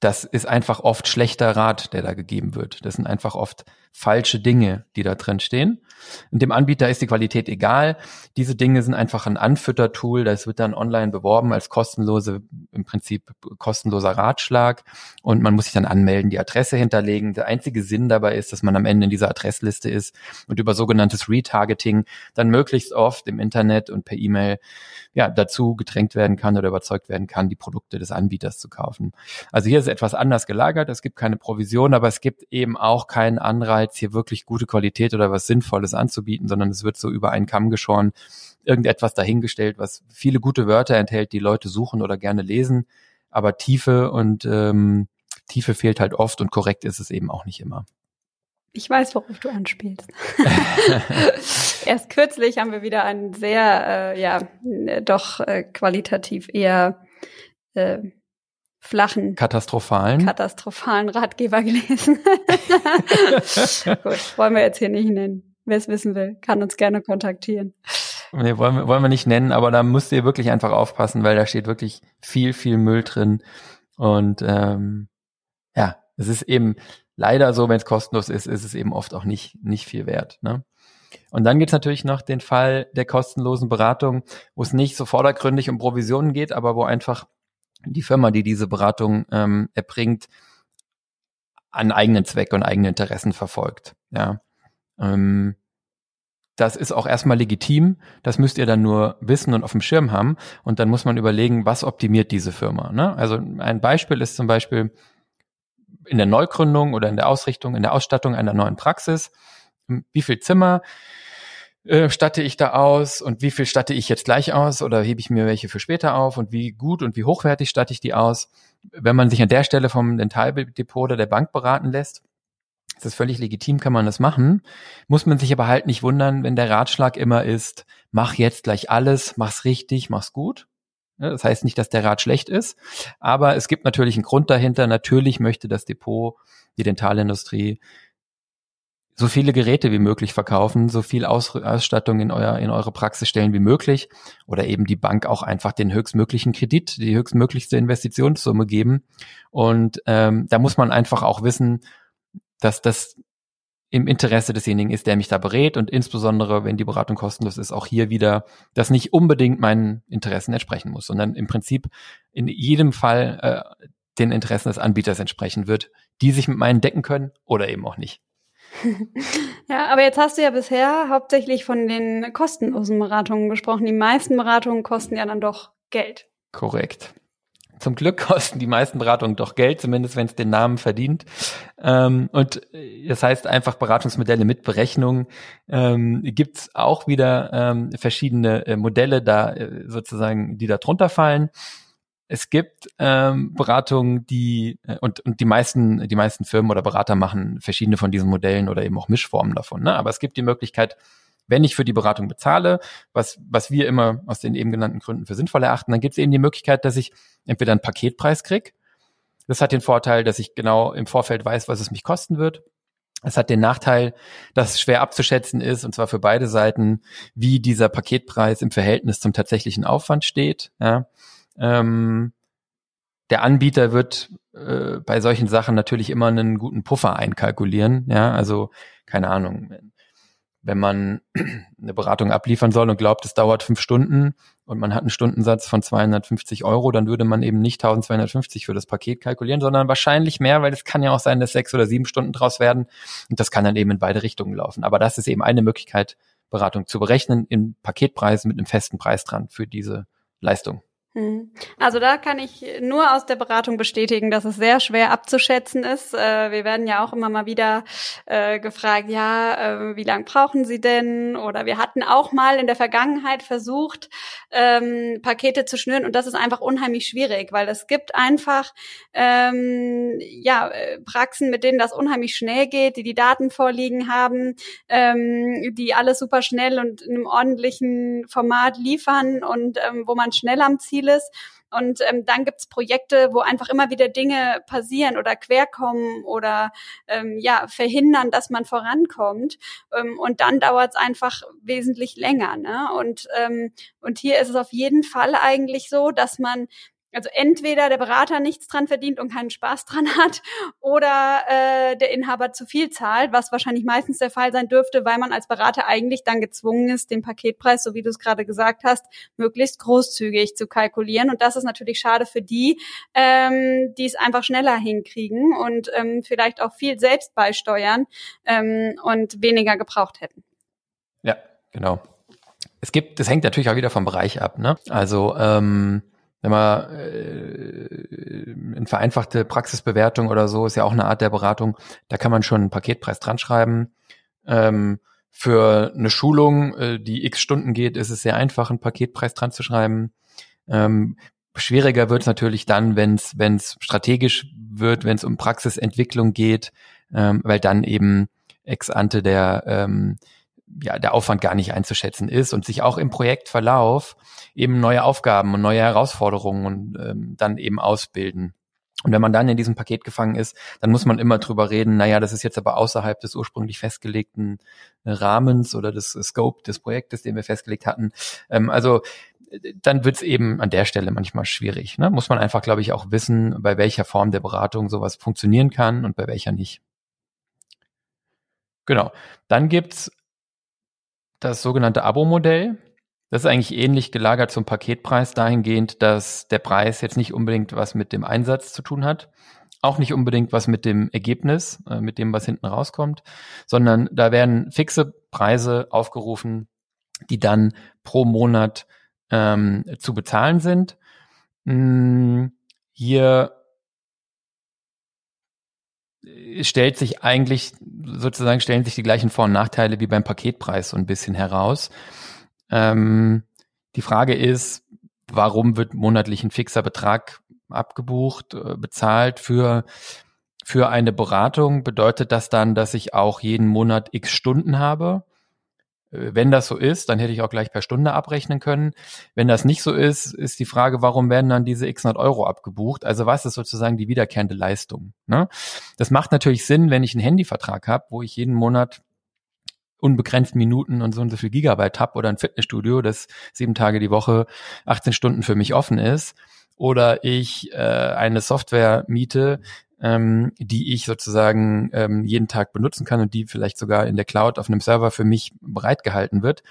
das ist einfach oft schlechter Rat, der da gegeben wird. Das sind einfach oft falsche Dinge, die da drin stehen. Und dem Anbieter ist die Qualität egal. Diese Dinge sind einfach ein Anfüttertool. Das wird dann online beworben als kostenlose, im Prinzip kostenloser Ratschlag. Und man muss sich dann anmelden, die Adresse hinterlegen. Der einzige Sinn dabei ist, dass man am Ende in dieser Adressliste ist und über sogenanntes Retargeting dann möglichst oft im Internet und per E-Mail ja, dazu gedrängt werden kann oder überzeugt werden kann, die Produkte des Anbieters zu kaufen. Also hier ist etwas anders gelagert. Es gibt keine Provision, aber es gibt eben auch keinen Anreiz, hier wirklich gute Qualität oder was Sinnvolles anzubieten, sondern es wird so über einen Kamm geschoren, irgendetwas dahingestellt, was viele gute Wörter enthält, die Leute suchen oder gerne lesen, aber Tiefe und ähm, Tiefe fehlt halt oft und korrekt ist es eben auch nicht immer. Ich weiß, worauf du anspielst. Erst kürzlich haben wir wieder einen sehr, äh, ja, doch äh, qualitativ eher äh, flachen, katastrophalen, katastrophalen Ratgeber gelesen. Gut, wollen wir jetzt hier nicht nennen. Wer es wissen will, kann uns gerne kontaktieren. Nee, wollen wir, wollen wir nicht nennen, aber da müsst ihr wirklich einfach aufpassen, weil da steht wirklich viel, viel Müll drin. Und ähm, ja, es ist eben leider so, wenn es kostenlos ist, ist es eben oft auch nicht, nicht viel wert. Ne? Und dann gibt's natürlich noch den Fall der kostenlosen Beratung, wo es nicht so vordergründig um Provisionen geht, aber wo einfach die Firma, die diese Beratung ähm, erbringt, einen eigenen Zweck und eigene Interessen verfolgt. Ja. Ähm, das ist auch erstmal legitim. Das müsst ihr dann nur wissen und auf dem Schirm haben. Und dann muss man überlegen, was optimiert diese Firma. Ne? Also ein Beispiel ist zum Beispiel, in der Neugründung oder in der Ausrichtung, in der Ausstattung einer neuen Praxis. Wie viel Zimmer äh, statte ich da aus und wie viel statte ich jetzt gleich aus oder hebe ich mir welche für später auf und wie gut und wie hochwertig statte ich die aus? Wenn man sich an der Stelle vom Dentaldepot oder der Bank beraten lässt, ist das völlig legitim, kann man das machen. Muss man sich aber halt nicht wundern, wenn der Ratschlag immer ist, mach jetzt gleich alles, mach's richtig, mach's gut. Das heißt nicht, dass der Rat schlecht ist, aber es gibt natürlich einen Grund dahinter. Natürlich möchte das Depot, die Dentalindustrie, so viele Geräte wie möglich verkaufen, so viel Aus Ausstattung in euer in eure Praxis stellen wie möglich oder eben die Bank auch einfach den höchstmöglichen Kredit, die höchstmöglichste Investitionssumme geben. Und ähm, da muss man einfach auch wissen, dass das im Interesse desjenigen ist, der mich da berät und insbesondere, wenn die Beratung kostenlos ist, auch hier wieder, das nicht unbedingt meinen Interessen entsprechen muss, sondern im Prinzip in jedem Fall äh, den Interessen des Anbieters entsprechen wird, die sich mit meinen decken können oder eben auch nicht. Ja, aber jetzt hast du ja bisher hauptsächlich von den kostenlosen Beratungen gesprochen. Die meisten Beratungen kosten ja dann doch Geld. Korrekt. Zum Glück kosten die meisten Beratungen doch Geld, zumindest wenn es den Namen verdient. Ähm, und äh, das heißt einfach Beratungsmodelle mit Berechnung. Ähm, Gibt es auch wieder ähm, verschiedene äh, Modelle da äh, sozusagen, die da drunter fallen. Es gibt ähm, Beratungen, die äh, und, und die meisten die meisten Firmen oder Berater machen verschiedene von diesen Modellen oder eben auch Mischformen davon. Ne? Aber es gibt die Möglichkeit, wenn ich für die Beratung bezahle, was was wir immer aus den eben genannten Gründen für sinnvoll erachten, dann gibt es eben die Möglichkeit, dass ich entweder einen Paketpreis krieg. Das hat den Vorteil, dass ich genau im Vorfeld weiß, was es mich kosten wird. Es hat den Nachteil, dass es schwer abzuschätzen ist, und zwar für beide Seiten, wie dieser Paketpreis im Verhältnis zum tatsächlichen Aufwand steht. Ja. Ähm, der Anbieter wird äh, bei solchen Sachen natürlich immer einen guten Puffer einkalkulieren. Ja, also keine Ahnung, wenn man eine Beratung abliefern soll und glaubt, es dauert fünf Stunden und man hat einen Stundensatz von 250 Euro, dann würde man eben nicht 1250 für das Paket kalkulieren, sondern wahrscheinlich mehr, weil es kann ja auch sein, dass sechs oder sieben Stunden draus werden und das kann dann eben in beide Richtungen laufen. Aber das ist eben eine Möglichkeit, Beratung zu berechnen im Paketpreis mit einem festen Preis dran für diese Leistung. Hm. Also da kann ich nur aus der Beratung bestätigen, dass es sehr schwer abzuschätzen ist. Äh, wir werden ja auch immer mal wieder äh, gefragt, ja, äh, wie lange brauchen Sie denn? Oder wir hatten auch mal in der Vergangenheit versucht, ähm, Pakete zu schnüren und das ist einfach unheimlich schwierig, weil es gibt einfach ähm, ja Praxen, mit denen das unheimlich schnell geht, die die Daten vorliegen haben, ähm, die alles super schnell und in einem ordentlichen Format liefern und wo man schnell am Ziel vieles. Und ähm, dann gibt's Projekte, wo einfach immer wieder Dinge passieren oder querkommen oder ähm, ja verhindern, dass man vorankommt. Ähm, und dann dauert es einfach wesentlich länger. Ne? Und ähm, und hier ist es auf jeden Fall eigentlich so, dass man also entweder der Berater nichts dran verdient und keinen Spaß dran hat oder äh, der Inhaber zu viel zahlt, was wahrscheinlich meistens der Fall sein dürfte, weil man als Berater eigentlich dann gezwungen ist, den Paketpreis, so wie du es gerade gesagt hast, möglichst großzügig zu kalkulieren. Und das ist natürlich schade für die, ähm, die es einfach schneller hinkriegen und ähm, vielleicht auch viel selbst beisteuern ähm, und weniger gebraucht hätten. Ja, genau. Es gibt, das hängt natürlich auch wieder vom Bereich ab. Ne? Also ähm, wenn man äh, eine vereinfachte Praxisbewertung oder so ist ja auch eine Art der Beratung, da kann man schon einen Paketpreis dran schreiben. Ähm, für eine Schulung, äh, die x Stunden geht, ist es sehr einfach, einen Paketpreis dran zu schreiben. Ähm, schwieriger wird es natürlich dann, wenn es strategisch wird, wenn es um Praxisentwicklung geht, ähm, weil dann eben ex ante der ähm, ja, der Aufwand gar nicht einzuschätzen ist und sich auch im Projektverlauf eben neue Aufgaben und neue Herausforderungen ähm, dann eben ausbilden. Und wenn man dann in diesem Paket gefangen ist, dann muss man immer drüber reden, naja, das ist jetzt aber außerhalb des ursprünglich festgelegten Rahmens oder des Scope des Projektes, den wir festgelegt hatten. Ähm, also dann wird's eben an der Stelle manchmal schwierig. Ne? Muss man einfach, glaube ich, auch wissen, bei welcher Form der Beratung sowas funktionieren kann und bei welcher nicht. Genau. Dann gibt's das sogenannte Abo-Modell. Das ist eigentlich ähnlich gelagert zum Paketpreis dahingehend, dass der Preis jetzt nicht unbedingt was mit dem Einsatz zu tun hat, auch nicht unbedingt was mit dem Ergebnis, äh, mit dem, was hinten rauskommt, sondern da werden fixe Preise aufgerufen, die dann pro Monat ähm, zu bezahlen sind. Hm, hier stellt sich eigentlich sozusagen stellen sich die gleichen Vor- und Nachteile wie beim Paketpreis so ein bisschen heraus. Ähm, die Frage ist, warum wird monatlich ein fixer Betrag abgebucht, äh, bezahlt für für eine Beratung? Bedeutet das dann, dass ich auch jeden Monat x Stunden habe? Wenn das so ist, dann hätte ich auch gleich per Stunde abrechnen können. Wenn das nicht so ist, ist die Frage, warum werden dann diese x 100 Euro abgebucht? Also was ist sozusagen die wiederkehrende Leistung? Ne? Das macht natürlich Sinn, wenn ich einen Handyvertrag habe, wo ich jeden Monat unbegrenzt Minuten und so und so viel Gigabyte habe oder ein Fitnessstudio, das sieben Tage die Woche 18 Stunden für mich offen ist oder ich äh, eine Software miete, ähm, die ich sozusagen ähm, jeden Tag benutzen kann und die vielleicht sogar in der Cloud auf einem Server für mich bereitgehalten wird.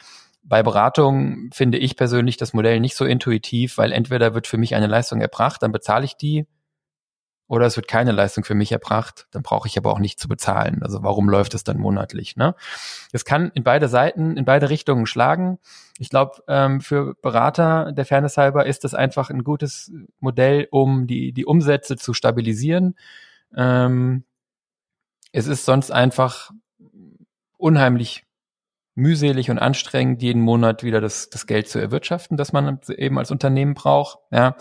Bei Beratung finde ich persönlich das Modell nicht so intuitiv, weil entweder wird für mich eine Leistung erbracht, dann bezahle ich die oder es wird keine Leistung für mich erbracht, dann brauche ich aber auch nicht zu bezahlen. Also warum läuft es dann monatlich? Ne? Es kann in beide Seiten, in beide Richtungen schlagen. Ich glaube, ähm, für Berater der Fairness halber ist das einfach ein gutes Modell, um die, die Umsätze zu stabilisieren. Ähm, es ist sonst einfach unheimlich mühselig und anstrengend, jeden Monat wieder das, das Geld zu erwirtschaften, das man eben als Unternehmen braucht. Ja.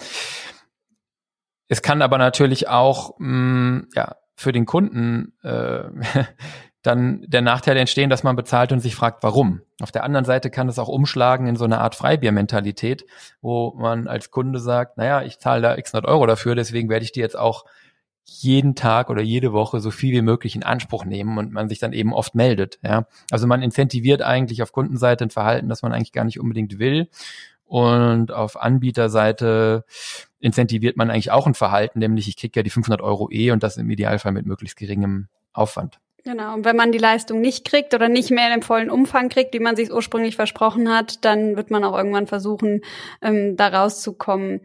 Es kann aber natürlich auch mh, mm, ja, für den Kunden äh, dann der Nachteil entstehen, dass man bezahlt und sich fragt, warum. Auf der anderen Seite kann es auch umschlagen in so eine Art Freibiermentalität, wo man als Kunde sagt, naja, ich zahle da x 100 Euro dafür, deswegen werde ich die jetzt auch jeden Tag oder jede Woche so viel wie möglich in Anspruch nehmen und man sich dann eben oft meldet. Ja, also man incentiviert eigentlich auf Kundenseite ein Verhalten, das man eigentlich gar nicht unbedingt will und auf Anbieterseite incentiviert man eigentlich auch ein Verhalten, nämlich ich kriege ja die 500 Euro eh und das im Idealfall mit möglichst geringem Aufwand. Genau, und wenn man die Leistung nicht kriegt oder nicht mehr dem vollen Umfang kriegt, wie man sich ursprünglich versprochen hat, dann wird man auch irgendwann versuchen, ähm, da rauszukommen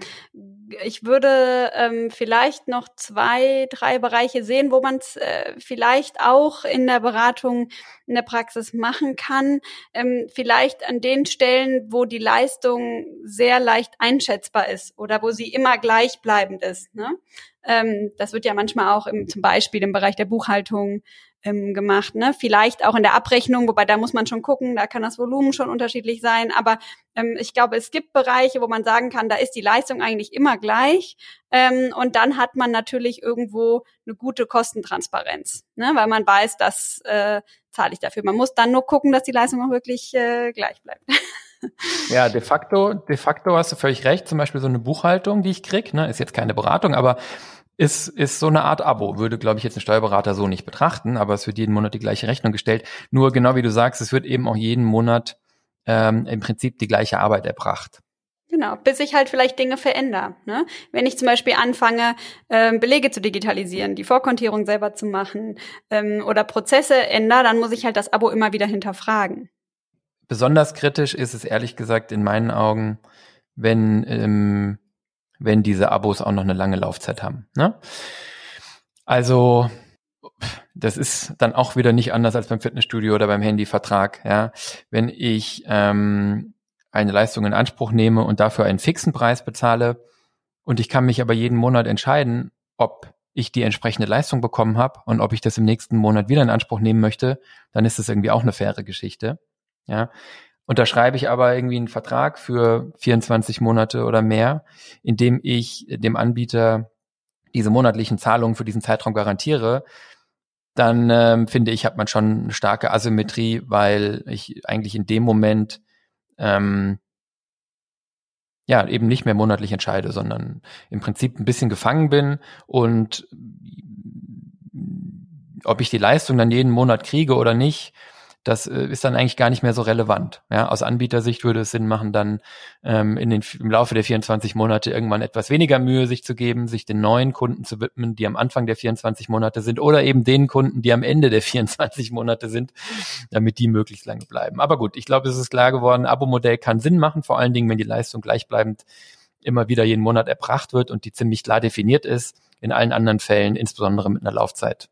ich würde ähm, vielleicht noch zwei, drei Bereiche sehen, wo man es äh, vielleicht auch in der Beratung, in der Praxis machen kann. Ähm, vielleicht an den Stellen, wo die Leistung sehr leicht einschätzbar ist oder wo sie immer gleichbleibend ist. Ne? Ähm, das wird ja manchmal auch im, zum Beispiel im Bereich der Buchhaltung ähm, gemacht. Ne? Vielleicht auch in der Abrechnung, wobei da muss man schon gucken, da kann das Volumen schon unterschiedlich sein. Aber ähm, ich glaube, es gibt Bereiche, wo man sagen kann, da ist die Leistung eigentlich immer gleich. Ähm, und dann hat man natürlich irgendwo eine gute Kostentransparenz, ne? weil man weiß, das äh, zahle ich dafür. Man muss dann nur gucken, dass die Leistung auch wirklich äh, gleich bleibt. Ja, de facto, de facto hast du völlig recht. Zum Beispiel so eine Buchhaltung, die ich krieg, ne, ist jetzt keine Beratung, aber ist, ist so eine Art Abo. Würde, glaube ich, jetzt ein Steuerberater so nicht betrachten, aber es wird jeden Monat die gleiche Rechnung gestellt. Nur genau wie du sagst, es wird eben auch jeden Monat ähm, im Prinzip die gleiche Arbeit erbracht. Genau, bis ich halt vielleicht Dinge verändere. Ne? Wenn ich zum Beispiel anfange, ähm, Belege zu digitalisieren, die Vorkontierung selber zu machen ähm, oder Prozesse ändere, dann muss ich halt das Abo immer wieder hinterfragen. Besonders kritisch ist es ehrlich gesagt in meinen Augen, wenn ähm, wenn diese Abos auch noch eine lange Laufzeit haben. Ne? Also das ist dann auch wieder nicht anders als beim Fitnessstudio oder beim Handyvertrag. Ja, wenn ich ähm, eine Leistung in Anspruch nehme und dafür einen fixen Preis bezahle und ich kann mich aber jeden Monat entscheiden, ob ich die entsprechende Leistung bekommen habe und ob ich das im nächsten Monat wieder in Anspruch nehmen möchte, dann ist das irgendwie auch eine faire Geschichte. Ja, unterschreibe ich aber irgendwie einen Vertrag für 24 Monate oder mehr, in dem ich dem Anbieter diese monatlichen Zahlungen für diesen Zeitraum garantiere, dann ähm, finde ich, hat man schon eine starke Asymmetrie, weil ich eigentlich in dem Moment ähm, ja eben nicht mehr monatlich entscheide, sondern im Prinzip ein bisschen gefangen bin und ob ich die Leistung dann jeden Monat kriege oder nicht, das äh, ist dann eigentlich gar nicht mehr so relevant. Ja, aus Anbietersicht würde es Sinn machen, dann ähm, in den, im Laufe der 24 Monate irgendwann etwas weniger Mühe sich zu geben, sich den neuen Kunden zu widmen, die am Anfang der 24 Monate sind oder eben den Kunden, die am Ende der 24 Monate sind, damit die möglichst lange bleiben. Aber gut, ich glaube, es ist klar geworden, Abo-Modell kann Sinn machen, vor allen Dingen, wenn die Leistung gleichbleibend immer wieder jeden Monat erbracht wird und die ziemlich klar definiert ist. In allen anderen Fällen, insbesondere mit einer Laufzeit,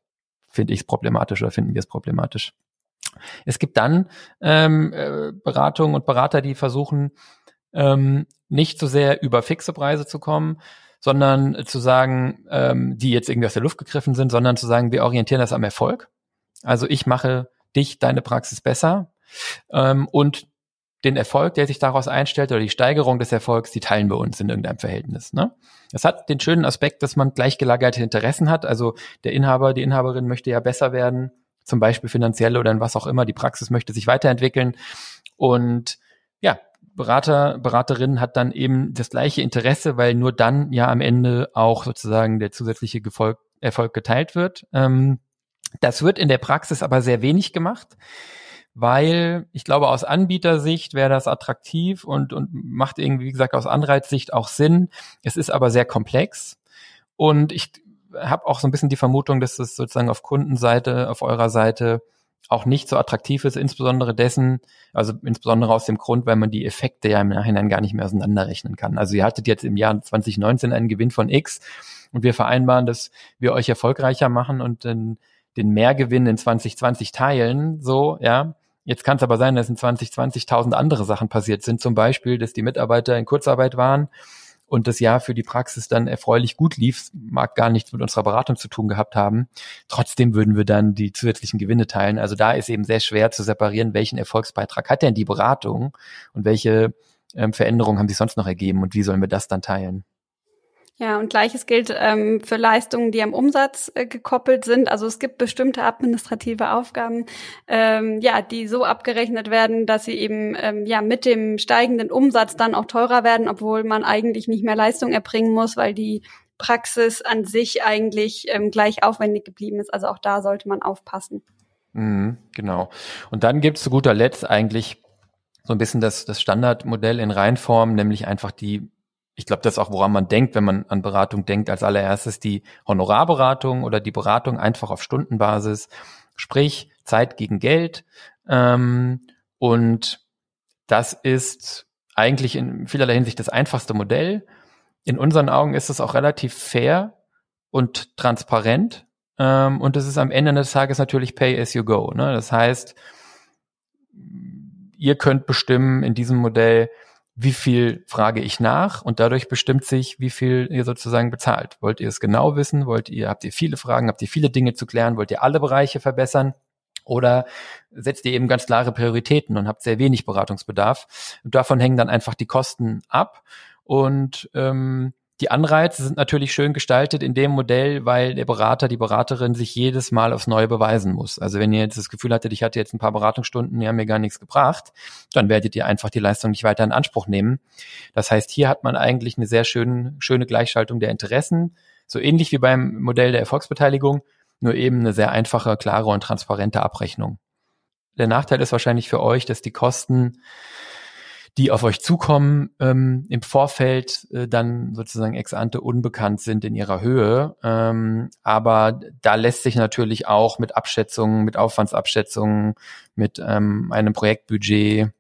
finde ich es problematisch oder finden wir es problematisch. Es gibt dann ähm, äh, Beratungen und Berater, die versuchen, ähm, nicht so sehr über fixe Preise zu kommen, sondern zu sagen, ähm, die jetzt irgendwie aus der Luft gegriffen sind, sondern zu sagen, wir orientieren das am Erfolg. Also ich mache dich, deine Praxis besser ähm, und den Erfolg, der sich daraus einstellt oder die Steigerung des Erfolgs, die teilen wir uns in irgendeinem Verhältnis. Ne? Das hat den schönen Aspekt, dass man gleichgelagerte Interessen hat. Also der Inhaber, die Inhaberin möchte ja besser werden zum Beispiel finanziell oder in was auch immer. Die Praxis möchte sich weiterentwickeln. Und ja, Berater, Beraterin hat dann eben das gleiche Interesse, weil nur dann ja am Ende auch sozusagen der zusätzliche Gefolg, Erfolg geteilt wird. Ähm, das wird in der Praxis aber sehr wenig gemacht, weil ich glaube, aus Anbietersicht wäre das attraktiv und, und macht irgendwie, wie gesagt, aus Anreizsicht auch Sinn. Es ist aber sehr komplex. Und ich habe auch so ein bisschen die Vermutung, dass es sozusagen auf Kundenseite, auf eurer Seite auch nicht so attraktiv ist, insbesondere dessen, also insbesondere aus dem Grund, weil man die Effekte ja im Nachhinein gar nicht mehr auseinanderrechnen kann. Also ihr hattet jetzt im Jahr 2019 einen Gewinn von X und wir vereinbaren, dass wir euch erfolgreicher machen und den, den Mehrgewinn in 2020 teilen, so, ja. Jetzt kann es aber sein, dass in 2020 tausend andere Sachen passiert sind, zum Beispiel, dass die Mitarbeiter in Kurzarbeit waren und das Jahr für die Praxis dann erfreulich gut lief, mag gar nichts mit unserer Beratung zu tun gehabt haben. Trotzdem würden wir dann die zusätzlichen Gewinne teilen. Also da ist eben sehr schwer zu separieren, welchen Erfolgsbeitrag hat denn die Beratung und welche ähm, Veränderungen haben sich sonst noch ergeben und wie sollen wir das dann teilen? Ja, und gleiches gilt ähm, für Leistungen, die am Umsatz äh, gekoppelt sind. Also es gibt bestimmte administrative Aufgaben, ähm, ja, die so abgerechnet werden, dass sie eben ähm, ja mit dem steigenden Umsatz dann auch teurer werden, obwohl man eigentlich nicht mehr Leistung erbringen muss, weil die Praxis an sich eigentlich ähm, gleich aufwendig geblieben ist. Also auch da sollte man aufpassen. Mhm, genau. Und dann gibt es zu guter Letzt eigentlich so ein bisschen das, das Standardmodell in Reinform, nämlich einfach die ich glaube, das ist auch, woran man denkt, wenn man an Beratung denkt, als allererstes die Honorarberatung oder die Beratung einfach auf Stundenbasis, sprich Zeit gegen Geld. Ähm, und das ist eigentlich in vielerlei Hinsicht das einfachste Modell. In unseren Augen ist es auch relativ fair und transparent. Ähm, und es ist am Ende des Tages natürlich Pay as you go. Ne? Das heißt, ihr könnt bestimmen in diesem Modell, wie viel frage ich nach und dadurch bestimmt sich, wie viel ihr sozusagen bezahlt. Wollt ihr es genau wissen? Wollt ihr, habt ihr viele Fragen? Habt ihr viele Dinge zu klären? Wollt ihr alle Bereiche verbessern? Oder setzt ihr eben ganz klare Prioritäten und habt sehr wenig Beratungsbedarf? Davon hängen dann einfach die Kosten ab. Und ähm, die Anreize sind natürlich schön gestaltet in dem Modell, weil der Berater, die Beraterin sich jedes Mal aufs Neue beweisen muss. Also wenn ihr jetzt das Gefühl hattet, ich hatte jetzt ein paar Beratungsstunden, die haben mir gar nichts gebracht, dann werdet ihr einfach die Leistung nicht weiter in Anspruch nehmen. Das heißt, hier hat man eigentlich eine sehr schöne, schöne Gleichschaltung der Interessen, so ähnlich wie beim Modell der Erfolgsbeteiligung, nur eben eine sehr einfache, klare und transparente Abrechnung. Der Nachteil ist wahrscheinlich für euch, dass die Kosten die auf euch zukommen, ähm, im Vorfeld äh, dann sozusagen ex ante unbekannt sind in ihrer Höhe. Ähm, aber da lässt sich natürlich auch mit Abschätzungen, mit Aufwandsabschätzungen, mit ähm, einem Projektbudget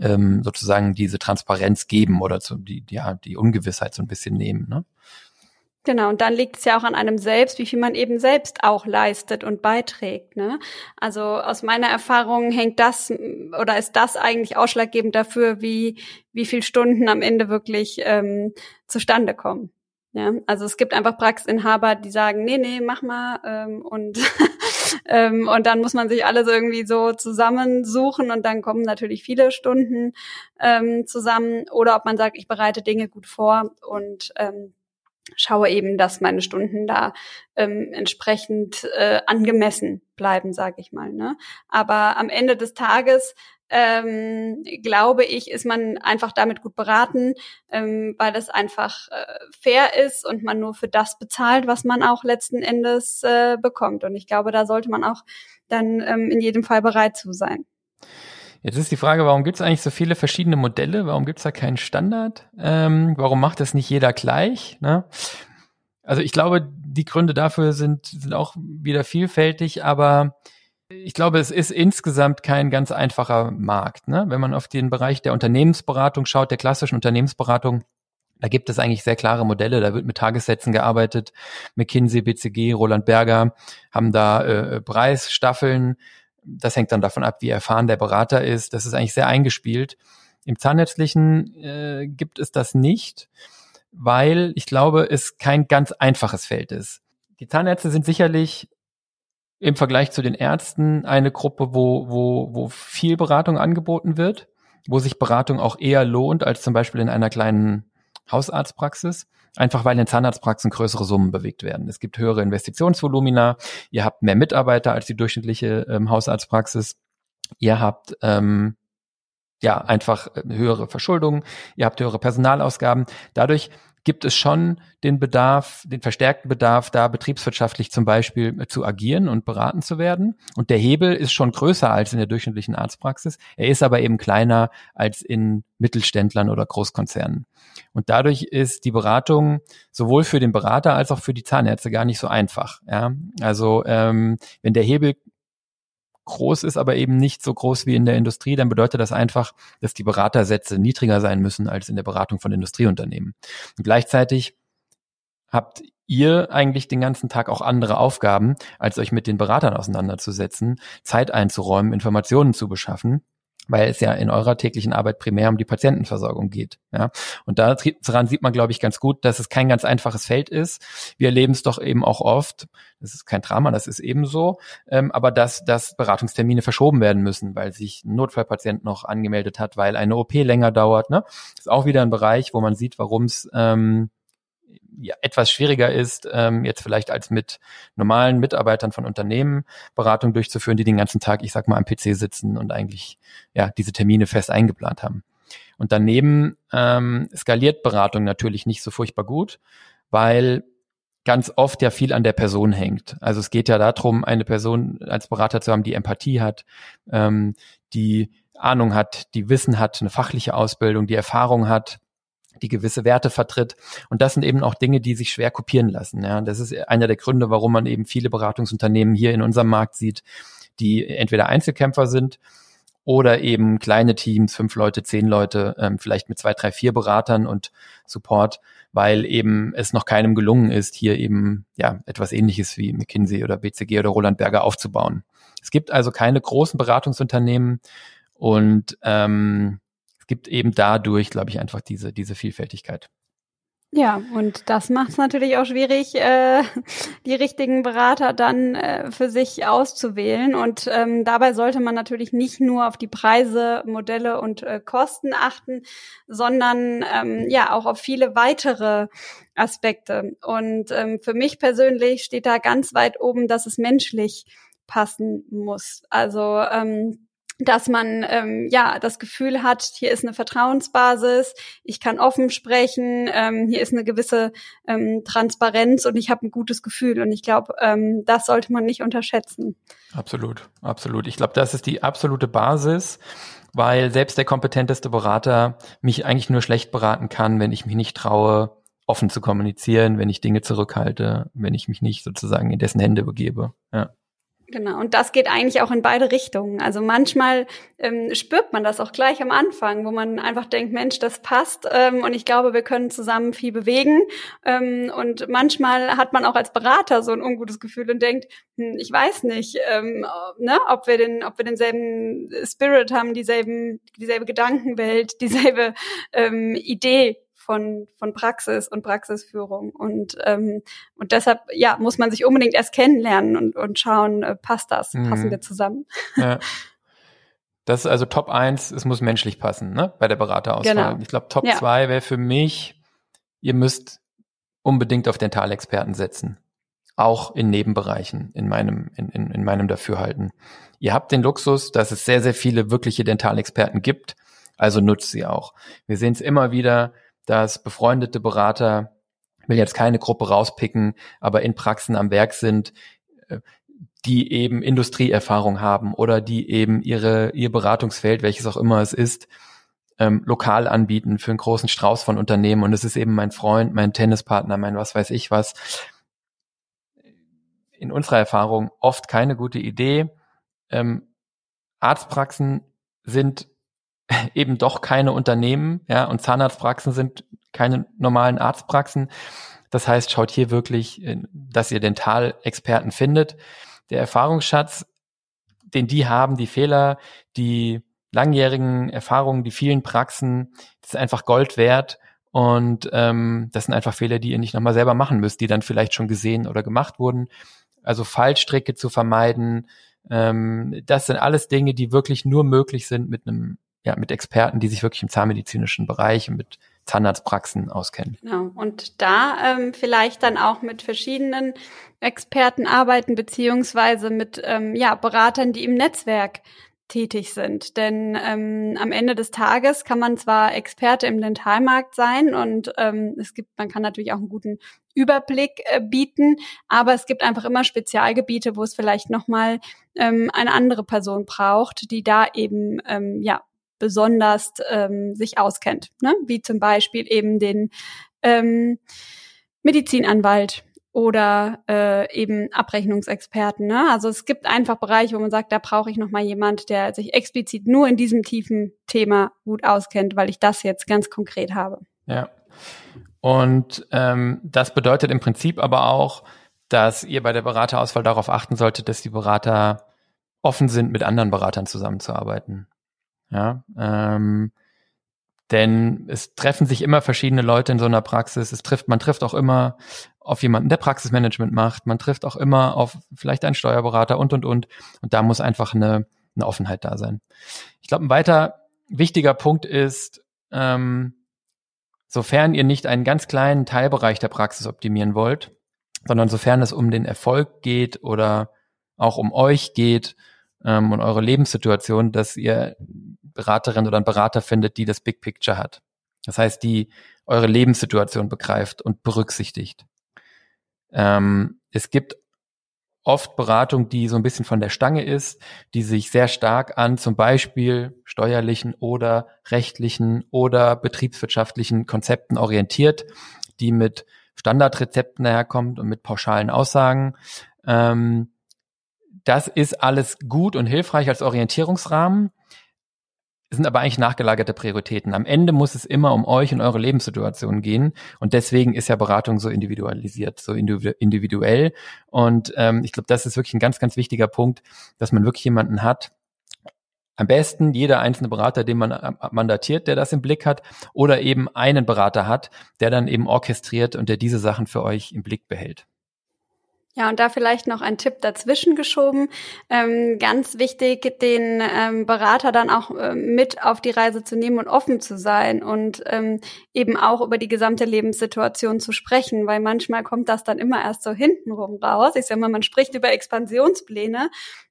ähm, sozusagen diese Transparenz geben oder zu, die, ja, die Ungewissheit so ein bisschen nehmen. Ne? Genau, und dann liegt es ja auch an einem selbst, wie viel man eben selbst auch leistet und beiträgt. Ne? Also aus meiner Erfahrung hängt das oder ist das eigentlich ausschlaggebend dafür, wie, wie viel Stunden am Ende wirklich ähm, zustande kommen. Ja, also es gibt einfach Praxisinhaber, die sagen, nee, nee, mach mal ähm, und ähm, und dann muss man sich alles irgendwie so zusammensuchen und dann kommen natürlich viele Stunden ähm, zusammen. Oder ob man sagt, ich bereite Dinge gut vor und ähm, schaue eben, dass meine Stunden da ähm, entsprechend äh, angemessen bleiben, sage ich mal. Ne? Aber am Ende des Tages ähm, glaube ich, ist man einfach damit gut beraten, ähm, weil es einfach äh, fair ist und man nur für das bezahlt, was man auch letzten Endes äh, bekommt. Und ich glaube, da sollte man auch dann ähm, in jedem Fall bereit zu sein. Jetzt ist die Frage, warum gibt es eigentlich so viele verschiedene Modelle? Warum gibt es da keinen Standard? Ähm, warum macht das nicht jeder gleich? Ne? Also ich glaube, die Gründe dafür sind, sind auch wieder vielfältig, aber ich glaube, es ist insgesamt kein ganz einfacher Markt. Ne? Wenn man auf den Bereich der Unternehmensberatung schaut, der klassischen Unternehmensberatung, da gibt es eigentlich sehr klare Modelle. Da wird mit Tagessätzen gearbeitet. McKinsey, BCG, Roland Berger haben da äh, Preisstaffeln das hängt dann davon ab, wie erfahren der Berater ist. Das ist eigentlich sehr eingespielt. Im Zahnärztlichen äh, gibt es das nicht, weil ich glaube, es kein ganz einfaches Feld ist. Die Zahnärzte sind sicherlich im Vergleich zu den Ärzten eine Gruppe, wo, wo, wo viel Beratung angeboten wird, wo sich Beratung auch eher lohnt als zum Beispiel in einer kleinen Hausarztpraxis. Einfach weil in Zahnarztpraxen größere Summen bewegt werden. Es gibt höhere Investitionsvolumina, ihr habt mehr Mitarbeiter als die durchschnittliche ähm, Hausarztpraxis, ihr habt ähm, ja einfach äh, höhere Verschuldungen, ihr habt höhere Personalausgaben. Dadurch gibt es schon den Bedarf, den verstärkten Bedarf, da betriebswirtschaftlich zum Beispiel zu agieren und beraten zu werden. Und der Hebel ist schon größer als in der durchschnittlichen Arztpraxis. Er ist aber eben kleiner als in Mittelständlern oder Großkonzernen. Und dadurch ist die Beratung sowohl für den Berater als auch für die Zahnärzte gar nicht so einfach. Ja? Also ähm, wenn der Hebel groß ist, aber eben nicht so groß wie in der Industrie, dann bedeutet das einfach, dass die Beratersätze niedriger sein müssen als in der Beratung von Industrieunternehmen. Und gleichzeitig habt ihr eigentlich den ganzen Tag auch andere Aufgaben, als euch mit den Beratern auseinanderzusetzen, Zeit einzuräumen, Informationen zu beschaffen weil es ja in eurer täglichen Arbeit primär um die Patientenversorgung geht. Ja? Und daran sieht man, glaube ich, ganz gut, dass es kein ganz einfaches Feld ist. Wir erleben es doch eben auch oft, das ist kein Drama, das ist eben so, ähm, aber dass, dass Beratungstermine verschoben werden müssen, weil sich ein Notfallpatient noch angemeldet hat, weil eine OP länger dauert. Ne? Das ist auch wieder ein Bereich, wo man sieht, warum es ähm, ja, etwas schwieriger ist, ähm, jetzt vielleicht als mit normalen Mitarbeitern von Unternehmen Beratung durchzuführen, die den ganzen Tag, ich sag mal, am PC sitzen und eigentlich ja diese Termine fest eingeplant haben. Und daneben ähm, skaliert Beratung natürlich nicht so furchtbar gut, weil ganz oft ja viel an der Person hängt. Also es geht ja darum, eine Person als Berater zu haben, die Empathie hat, ähm, die Ahnung hat, die Wissen hat, eine fachliche Ausbildung, die Erfahrung hat, die gewisse Werte vertritt. Und das sind eben auch Dinge, die sich schwer kopieren lassen. Ja, das ist einer der Gründe, warum man eben viele Beratungsunternehmen hier in unserem Markt sieht, die entweder Einzelkämpfer sind oder eben kleine Teams, fünf Leute, zehn Leute, ähm, vielleicht mit zwei, drei, vier Beratern und Support, weil eben es noch keinem gelungen ist, hier eben ja etwas ähnliches wie McKinsey oder BCG oder Roland Berger aufzubauen. Es gibt also keine großen Beratungsunternehmen und ähm, gibt eben dadurch, glaube ich, einfach diese, diese Vielfältigkeit. Ja, und das macht es natürlich auch schwierig, äh, die richtigen Berater dann äh, für sich auszuwählen. Und ähm, dabei sollte man natürlich nicht nur auf die Preise, Modelle und äh, Kosten achten, sondern ähm, ja auch auf viele weitere Aspekte. Und ähm, für mich persönlich steht da ganz weit oben, dass es menschlich passen muss. Also ähm, dass man ähm, ja das Gefühl hat, hier ist eine Vertrauensbasis, ich kann offen sprechen, ähm, hier ist eine gewisse ähm, Transparenz und ich habe ein gutes Gefühl. Und ich glaube, ähm, das sollte man nicht unterschätzen. Absolut, absolut. Ich glaube, das ist die absolute Basis, weil selbst der kompetenteste Berater mich eigentlich nur schlecht beraten kann, wenn ich mich nicht traue, offen zu kommunizieren, wenn ich Dinge zurückhalte, wenn ich mich nicht sozusagen in dessen Hände begebe. Ja. Genau, und das geht eigentlich auch in beide Richtungen. Also manchmal ähm, spürt man das auch gleich am Anfang, wo man einfach denkt, Mensch, das passt ähm, und ich glaube, wir können zusammen viel bewegen. Ähm, und manchmal hat man auch als Berater so ein ungutes Gefühl und denkt, hm, ich weiß nicht, ähm, ne, ob wir den, ob wir denselben Spirit haben, dieselben, dieselbe Gedankenwelt, dieselbe ähm, Idee von, von Praxis und Praxisführung. Und, ähm, und deshalb, ja, muss man sich unbedingt erst kennenlernen und, und schauen, äh, passt das, mhm. passen wir zusammen. Ja. Das ist also Top 1, es muss menschlich passen, ne, bei der Beraterauswahl. Genau. Ich glaube, Top ja. 2 wäre für mich, ihr müsst unbedingt auf Dentalexperten setzen. Auch in Nebenbereichen, in meinem, in, in, in meinem Dafürhalten. Ihr habt den Luxus, dass es sehr, sehr viele wirkliche Dentalexperten gibt. Also nutzt sie auch. Wir sehen es immer wieder, dass befreundete Berater, will jetzt keine Gruppe rauspicken, aber in Praxen am Werk sind, äh, die eben Industrieerfahrung haben oder die eben ihre, ihr Beratungsfeld, welches auch immer es ist, ähm, lokal anbieten für einen großen Strauß von Unternehmen. Und es ist eben mein Freund, mein Tennispartner, mein was weiß ich was. In unserer Erfahrung oft keine gute Idee. Ähm, Arztpraxen sind eben doch keine Unternehmen, ja, und Zahnarztpraxen sind keine normalen Arztpraxen. Das heißt, schaut hier wirklich, äh, dass ihr Dentalexperten findet. Der Erfahrungsschatz, den die haben, die Fehler, die langjährigen Erfahrungen, die vielen Praxen, das ist einfach Gold wert. Und ähm, das sind einfach Fehler, die ihr nicht nochmal selber machen müsst, die dann vielleicht schon gesehen oder gemacht wurden. Also Fallstricke zu vermeiden, ähm, das sind alles Dinge, die wirklich nur möglich sind mit einem ja, mit Experten, die sich wirklich im zahnmedizinischen Bereich und mit Zahnarztpraxen auskennen. Genau. Und da ähm, vielleicht dann auch mit verschiedenen Experten arbeiten, beziehungsweise mit ähm, ja, Beratern, die im Netzwerk tätig sind. Denn ähm, am Ende des Tages kann man zwar Experte im Dentalmarkt sein und ähm, es gibt, man kann natürlich auch einen guten Überblick äh, bieten, aber es gibt einfach immer Spezialgebiete, wo es vielleicht nochmal ähm, eine andere Person braucht, die da eben ähm, ja besonders ähm, sich auskennt, ne? wie zum Beispiel eben den ähm, Medizinanwalt oder äh, eben Abrechnungsexperten. Ne? Also es gibt einfach Bereiche, wo man sagt, da brauche ich noch mal jemand, der sich explizit nur in diesem tiefen Thema gut auskennt, weil ich das jetzt ganz konkret habe. Ja. Und ähm, das bedeutet im Prinzip aber auch, dass ihr bei der Beraterauswahl darauf achten solltet, dass die Berater offen sind, mit anderen Beratern zusammenzuarbeiten. Ja, ähm, denn es treffen sich immer verschiedene Leute in so einer Praxis. Es trifft, man trifft auch immer auf jemanden, der Praxismanagement macht. Man trifft auch immer auf vielleicht einen Steuerberater und, und, und. Und da muss einfach eine, eine Offenheit da sein. Ich glaube, ein weiter wichtiger Punkt ist, ähm, sofern ihr nicht einen ganz kleinen Teilbereich der Praxis optimieren wollt, sondern sofern es um den Erfolg geht oder auch um euch geht ähm, und eure Lebenssituation, dass ihr Beraterin oder einen Berater findet, die das Big Picture hat. Das heißt, die eure Lebenssituation begreift und berücksichtigt. Ähm, es gibt oft Beratung, die so ein bisschen von der Stange ist, die sich sehr stark an zum Beispiel steuerlichen oder rechtlichen oder betriebswirtschaftlichen Konzepten orientiert, die mit Standardrezepten daherkommt und mit pauschalen Aussagen. Ähm, das ist alles gut und hilfreich als Orientierungsrahmen sind aber eigentlich nachgelagerte Prioritäten. Am Ende muss es immer um euch und eure Lebenssituation gehen. Und deswegen ist ja Beratung so individualisiert, so individuell. Und ähm, ich glaube, das ist wirklich ein ganz, ganz wichtiger Punkt, dass man wirklich jemanden hat, am besten jeder einzelne Berater, den man äh, mandatiert, der das im Blick hat, oder eben einen Berater hat, der dann eben orchestriert und der diese Sachen für euch im Blick behält. Ja, und da vielleicht noch ein Tipp dazwischen geschoben. Ähm, ganz wichtig, den ähm, Berater dann auch äh, mit auf die Reise zu nehmen und offen zu sein und ähm, eben auch über die gesamte Lebenssituation zu sprechen, weil manchmal kommt das dann immer erst so hintenrum raus. Ich sag mal, man spricht über Expansionspläne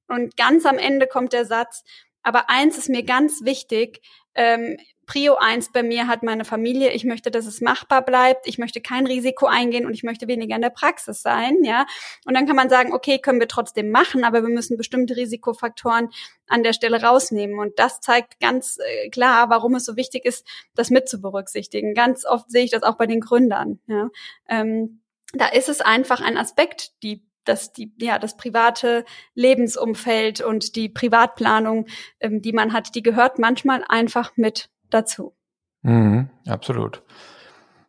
und ganz am Ende kommt der Satz, aber eins ist mir ganz wichtig, ähm, Prio eins bei mir hat meine Familie. Ich möchte, dass es machbar bleibt. Ich möchte kein Risiko eingehen und ich möchte weniger in der Praxis sein, ja. Und dann kann man sagen, okay, können wir trotzdem machen, aber wir müssen bestimmte Risikofaktoren an der Stelle rausnehmen. Und das zeigt ganz äh, klar, warum es so wichtig ist, das mit zu berücksichtigen. Ganz oft sehe ich das auch bei den Gründern, ja. Ähm, da ist es einfach ein Aspekt, die dass die, ja, das private Lebensumfeld und die Privatplanung, ähm, die man hat, die gehört manchmal einfach mit dazu. Mhm, absolut.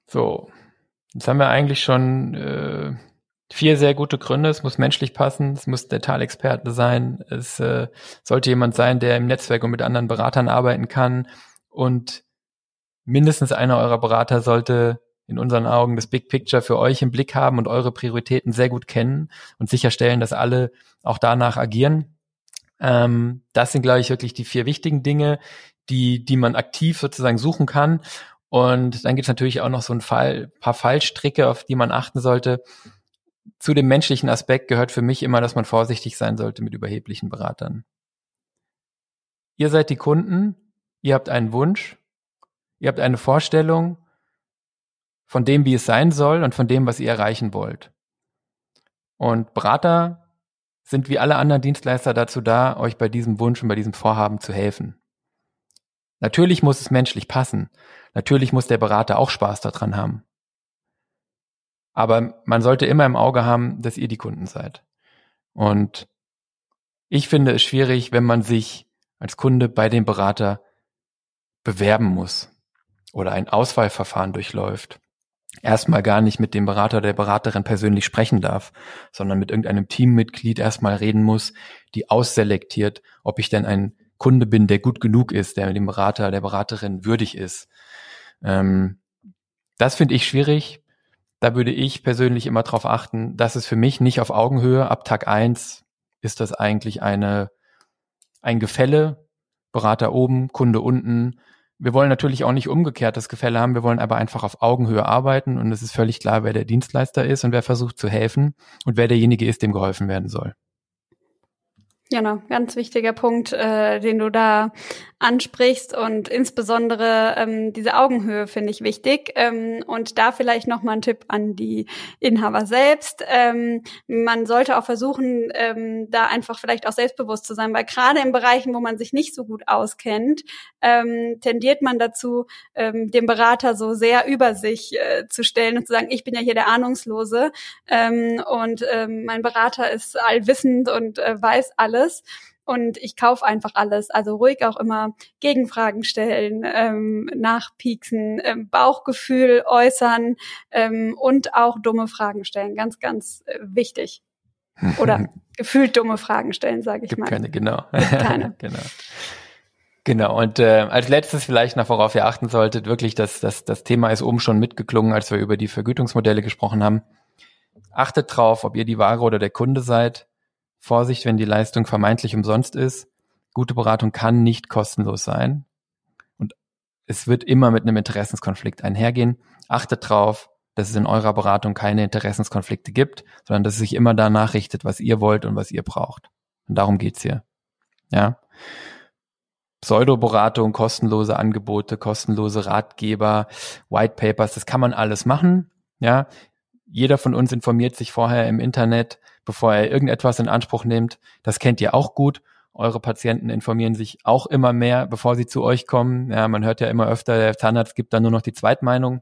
So, jetzt haben wir eigentlich schon äh, vier sehr gute Gründe. Es muss menschlich passen, es muss Detailexperte sein, es äh, sollte jemand sein, der im Netzwerk und mit anderen Beratern arbeiten kann und mindestens einer eurer Berater sollte in unseren Augen das Big Picture für euch im Blick haben und eure Prioritäten sehr gut kennen und sicherstellen, dass alle auch danach agieren. Ähm, das sind, glaube ich, wirklich die vier wichtigen Dinge die, die man aktiv sozusagen suchen kann. Und dann gibt es natürlich auch noch so ein Fall, paar Fallstricke, auf die man achten sollte. Zu dem menschlichen Aspekt gehört für mich immer, dass man vorsichtig sein sollte mit überheblichen Beratern. Ihr seid die Kunden, ihr habt einen Wunsch, ihr habt eine Vorstellung von dem, wie es sein soll und von dem, was ihr erreichen wollt. Und Berater sind wie alle anderen Dienstleister dazu da, euch bei diesem Wunsch und bei diesem Vorhaben zu helfen. Natürlich muss es menschlich passen. Natürlich muss der Berater auch Spaß daran haben. Aber man sollte immer im Auge haben, dass ihr die Kunden seid. Und ich finde es schwierig, wenn man sich als Kunde bei dem Berater bewerben muss oder ein Auswahlverfahren durchläuft. Erstmal gar nicht mit dem Berater oder der Beraterin persönlich sprechen darf, sondern mit irgendeinem Teammitglied erstmal reden muss, die ausselektiert, ob ich denn ein Kunde bin, der gut genug ist, der dem Berater, der Beraterin würdig ist. Ähm, das finde ich schwierig. Da würde ich persönlich immer darauf achten, dass es für mich nicht auf Augenhöhe. Ab Tag eins ist das eigentlich eine, ein Gefälle. Berater oben, Kunde unten. Wir wollen natürlich auch nicht umgekehrt das Gefälle haben. Wir wollen aber einfach auf Augenhöhe arbeiten und es ist völlig klar, wer der Dienstleister ist und wer versucht zu helfen und wer derjenige ist, dem geholfen werden soll. Genau, ganz wichtiger Punkt, äh, den du da ansprichst und insbesondere ähm, diese Augenhöhe finde ich wichtig ähm, und da vielleicht noch mal ein Tipp an die Inhaber selbst. Ähm, man sollte auch versuchen, ähm, da einfach vielleicht auch selbstbewusst zu sein, weil gerade in Bereichen, wo man sich nicht so gut auskennt, ähm, tendiert man dazu, ähm, dem Berater so sehr über sich äh, zu stellen und zu sagen, ich bin ja hier der Ahnungslose ähm, und ähm, mein Berater ist allwissend und äh, weiß alles und ich kaufe einfach alles. Also ruhig auch immer Gegenfragen stellen, ähm, nachpieksen, ähm, Bauchgefühl äußern ähm, und auch dumme Fragen stellen. Ganz, ganz äh, wichtig. Oder gefühlt dumme Fragen stellen, sage ich Gibt mal. Keine, genau. keine. genau. Genau, und äh, als letztes vielleicht noch, worauf ihr achten solltet, wirklich, dass das, das Thema ist oben schon mitgeklungen, als wir über die Vergütungsmodelle gesprochen haben. Achtet drauf, ob ihr die Ware oder der Kunde seid. Vorsicht, wenn die Leistung vermeintlich umsonst ist. Gute Beratung kann nicht kostenlos sein. Und es wird immer mit einem Interessenskonflikt einhergehen. Achtet drauf, dass es in eurer Beratung keine Interessenskonflikte gibt, sondern dass es sich immer danach richtet, was ihr wollt und was ihr braucht. Und darum geht's hier. Ja. Pseudoberatung, kostenlose Angebote, kostenlose Ratgeber, White Papers, das kann man alles machen. Ja. Jeder von uns informiert sich vorher im Internet, bevor er irgendetwas in Anspruch nimmt. Das kennt ihr auch gut. Eure Patienten informieren sich auch immer mehr, bevor sie zu euch kommen. Ja, man hört ja immer öfter, der Zahnarzt gibt dann nur noch die Zweitmeinung.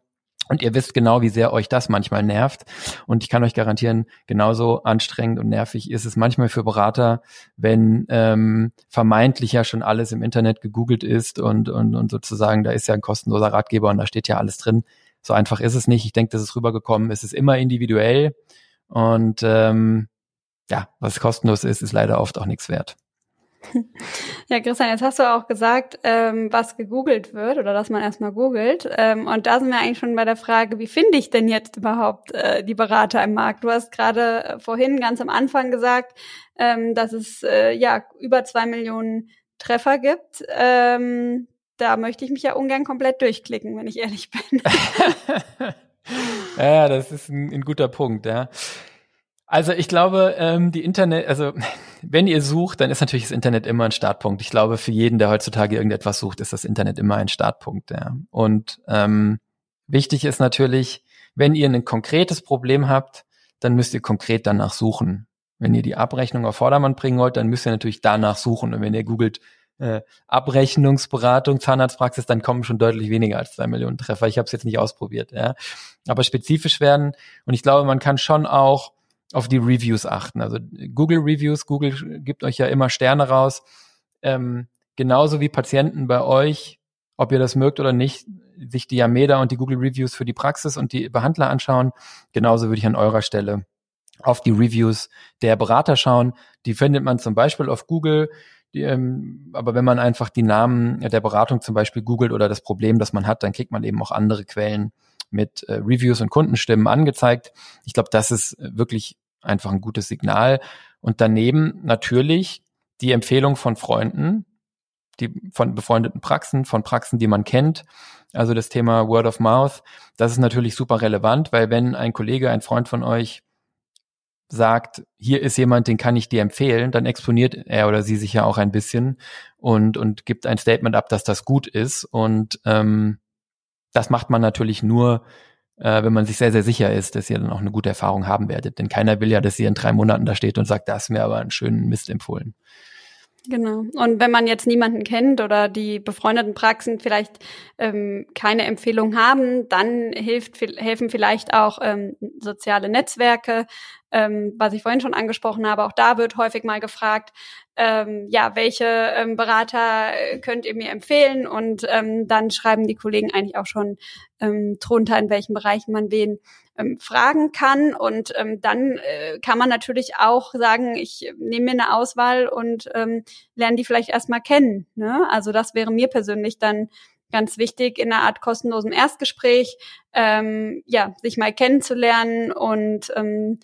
Und ihr wisst genau, wie sehr euch das manchmal nervt. Und ich kann euch garantieren, genauso anstrengend und nervig ist es manchmal für Berater, wenn ähm, vermeintlich ja schon alles im Internet gegoogelt ist und, und, und sozusagen, da ist ja ein kostenloser Ratgeber und da steht ja alles drin. So einfach ist es nicht. Ich denke, das ist rübergekommen. Es ist immer individuell. Und ähm, ja, was kostenlos ist, ist leider oft auch nichts wert. Ja, Christian, jetzt hast du auch gesagt, ähm, was gegoogelt wird oder dass man erstmal googelt. Ähm, und da sind wir eigentlich schon bei der Frage, wie finde ich denn jetzt überhaupt äh, die Berater im Markt? Du hast gerade äh, vorhin ganz am Anfang gesagt, ähm, dass es äh, ja über zwei Millionen Treffer gibt. Ähm, da möchte ich mich ja ungern komplett durchklicken, wenn ich ehrlich bin. ja, das ist ein, ein guter Punkt, ja. Also ich glaube, ähm, die Internet, also wenn ihr sucht, dann ist natürlich das Internet immer ein Startpunkt. Ich glaube, für jeden, der heutzutage irgendetwas sucht, ist das Internet immer ein Startpunkt. Ja. Und ähm, wichtig ist natürlich, wenn ihr ein konkretes Problem habt, dann müsst ihr konkret danach suchen. Wenn ihr die Abrechnung auf Vordermann bringen wollt, dann müsst ihr natürlich danach suchen. Und wenn ihr googelt äh, Abrechnungsberatung, Zahnarztpraxis, dann kommen schon deutlich weniger als zwei Millionen Treffer. Ich habe es jetzt nicht ausprobiert, ja. Aber spezifisch werden. Und ich glaube, man kann schon auch auf die Reviews achten. Also Google Reviews, Google gibt euch ja immer Sterne raus. Ähm, genauso wie Patienten bei euch, ob ihr das mögt oder nicht, sich die Yameda und die Google Reviews für die Praxis und die Behandler anschauen. Genauso würde ich an eurer Stelle auf die Reviews der Berater schauen. Die findet man zum Beispiel auf Google. Die, ähm, aber wenn man einfach die Namen der Beratung zum Beispiel googelt oder das Problem, das man hat, dann kriegt man eben auch andere Quellen mit äh, Reviews und Kundenstimmen angezeigt. Ich glaube, das ist wirklich einfach ein gutes Signal. Und daneben natürlich die Empfehlung von Freunden, die von befreundeten Praxen, von Praxen, die man kennt. Also das Thema Word of Mouth, das ist natürlich super relevant, weil wenn ein Kollege, ein Freund von euch sagt, hier ist jemand, den kann ich dir empfehlen, dann exponiert er oder sie sich ja auch ein bisschen und, und gibt ein Statement ab, dass das gut ist. Und ähm, das macht man natürlich nur, äh, wenn man sich sehr, sehr sicher ist, dass ihr dann auch eine gute Erfahrung haben werdet. Denn keiner will ja, dass ihr in drei Monaten da steht und sagt, da hast mir aber einen schönen Mist empfohlen. Genau. Und wenn man jetzt niemanden kennt oder die befreundeten Praxen vielleicht ähm, keine Empfehlung haben, dann hilft, helfen vielleicht auch ähm, soziale Netzwerke, ähm, was ich vorhin schon angesprochen habe. Auch da wird häufig mal gefragt, ähm, ja, welche ähm, Berater äh, könnt ihr mir empfehlen? Und ähm, dann schreiben die Kollegen eigentlich auch schon ähm, drunter, in welchen Bereichen man wen ähm, fragen kann. Und ähm, dann äh, kann man natürlich auch sagen, ich nehme mir eine Auswahl und ähm, lerne die vielleicht erstmal kennen. Ne? Also das wäre mir persönlich dann ganz wichtig in einer Art kostenlosen Erstgespräch, ähm, ja, sich mal kennenzulernen und ähm,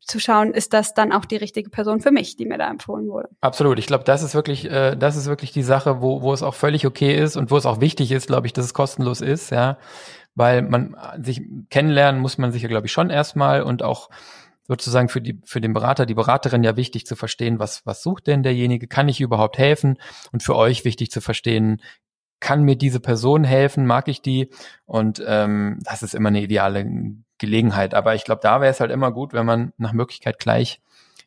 zu schauen, ist das dann auch die richtige Person für mich, die mir da empfohlen wurde. Absolut. Ich glaube, das ist wirklich, äh, das ist wirklich die Sache, wo, wo es auch völlig okay ist und wo es auch wichtig ist, glaube ich, dass es kostenlos ist, ja. Weil man sich kennenlernen muss man sich ja, glaube ich, schon erstmal und auch sozusagen für die, für den Berater, die Beraterin ja wichtig zu verstehen, was, was sucht denn derjenige? Kann ich überhaupt helfen? Und für euch wichtig zu verstehen, kann mir diese Person helfen? Mag ich die? Und ähm, das ist immer eine ideale Gelegenheit. Aber ich glaube, da wäre es halt immer gut, wenn man nach Möglichkeit gleich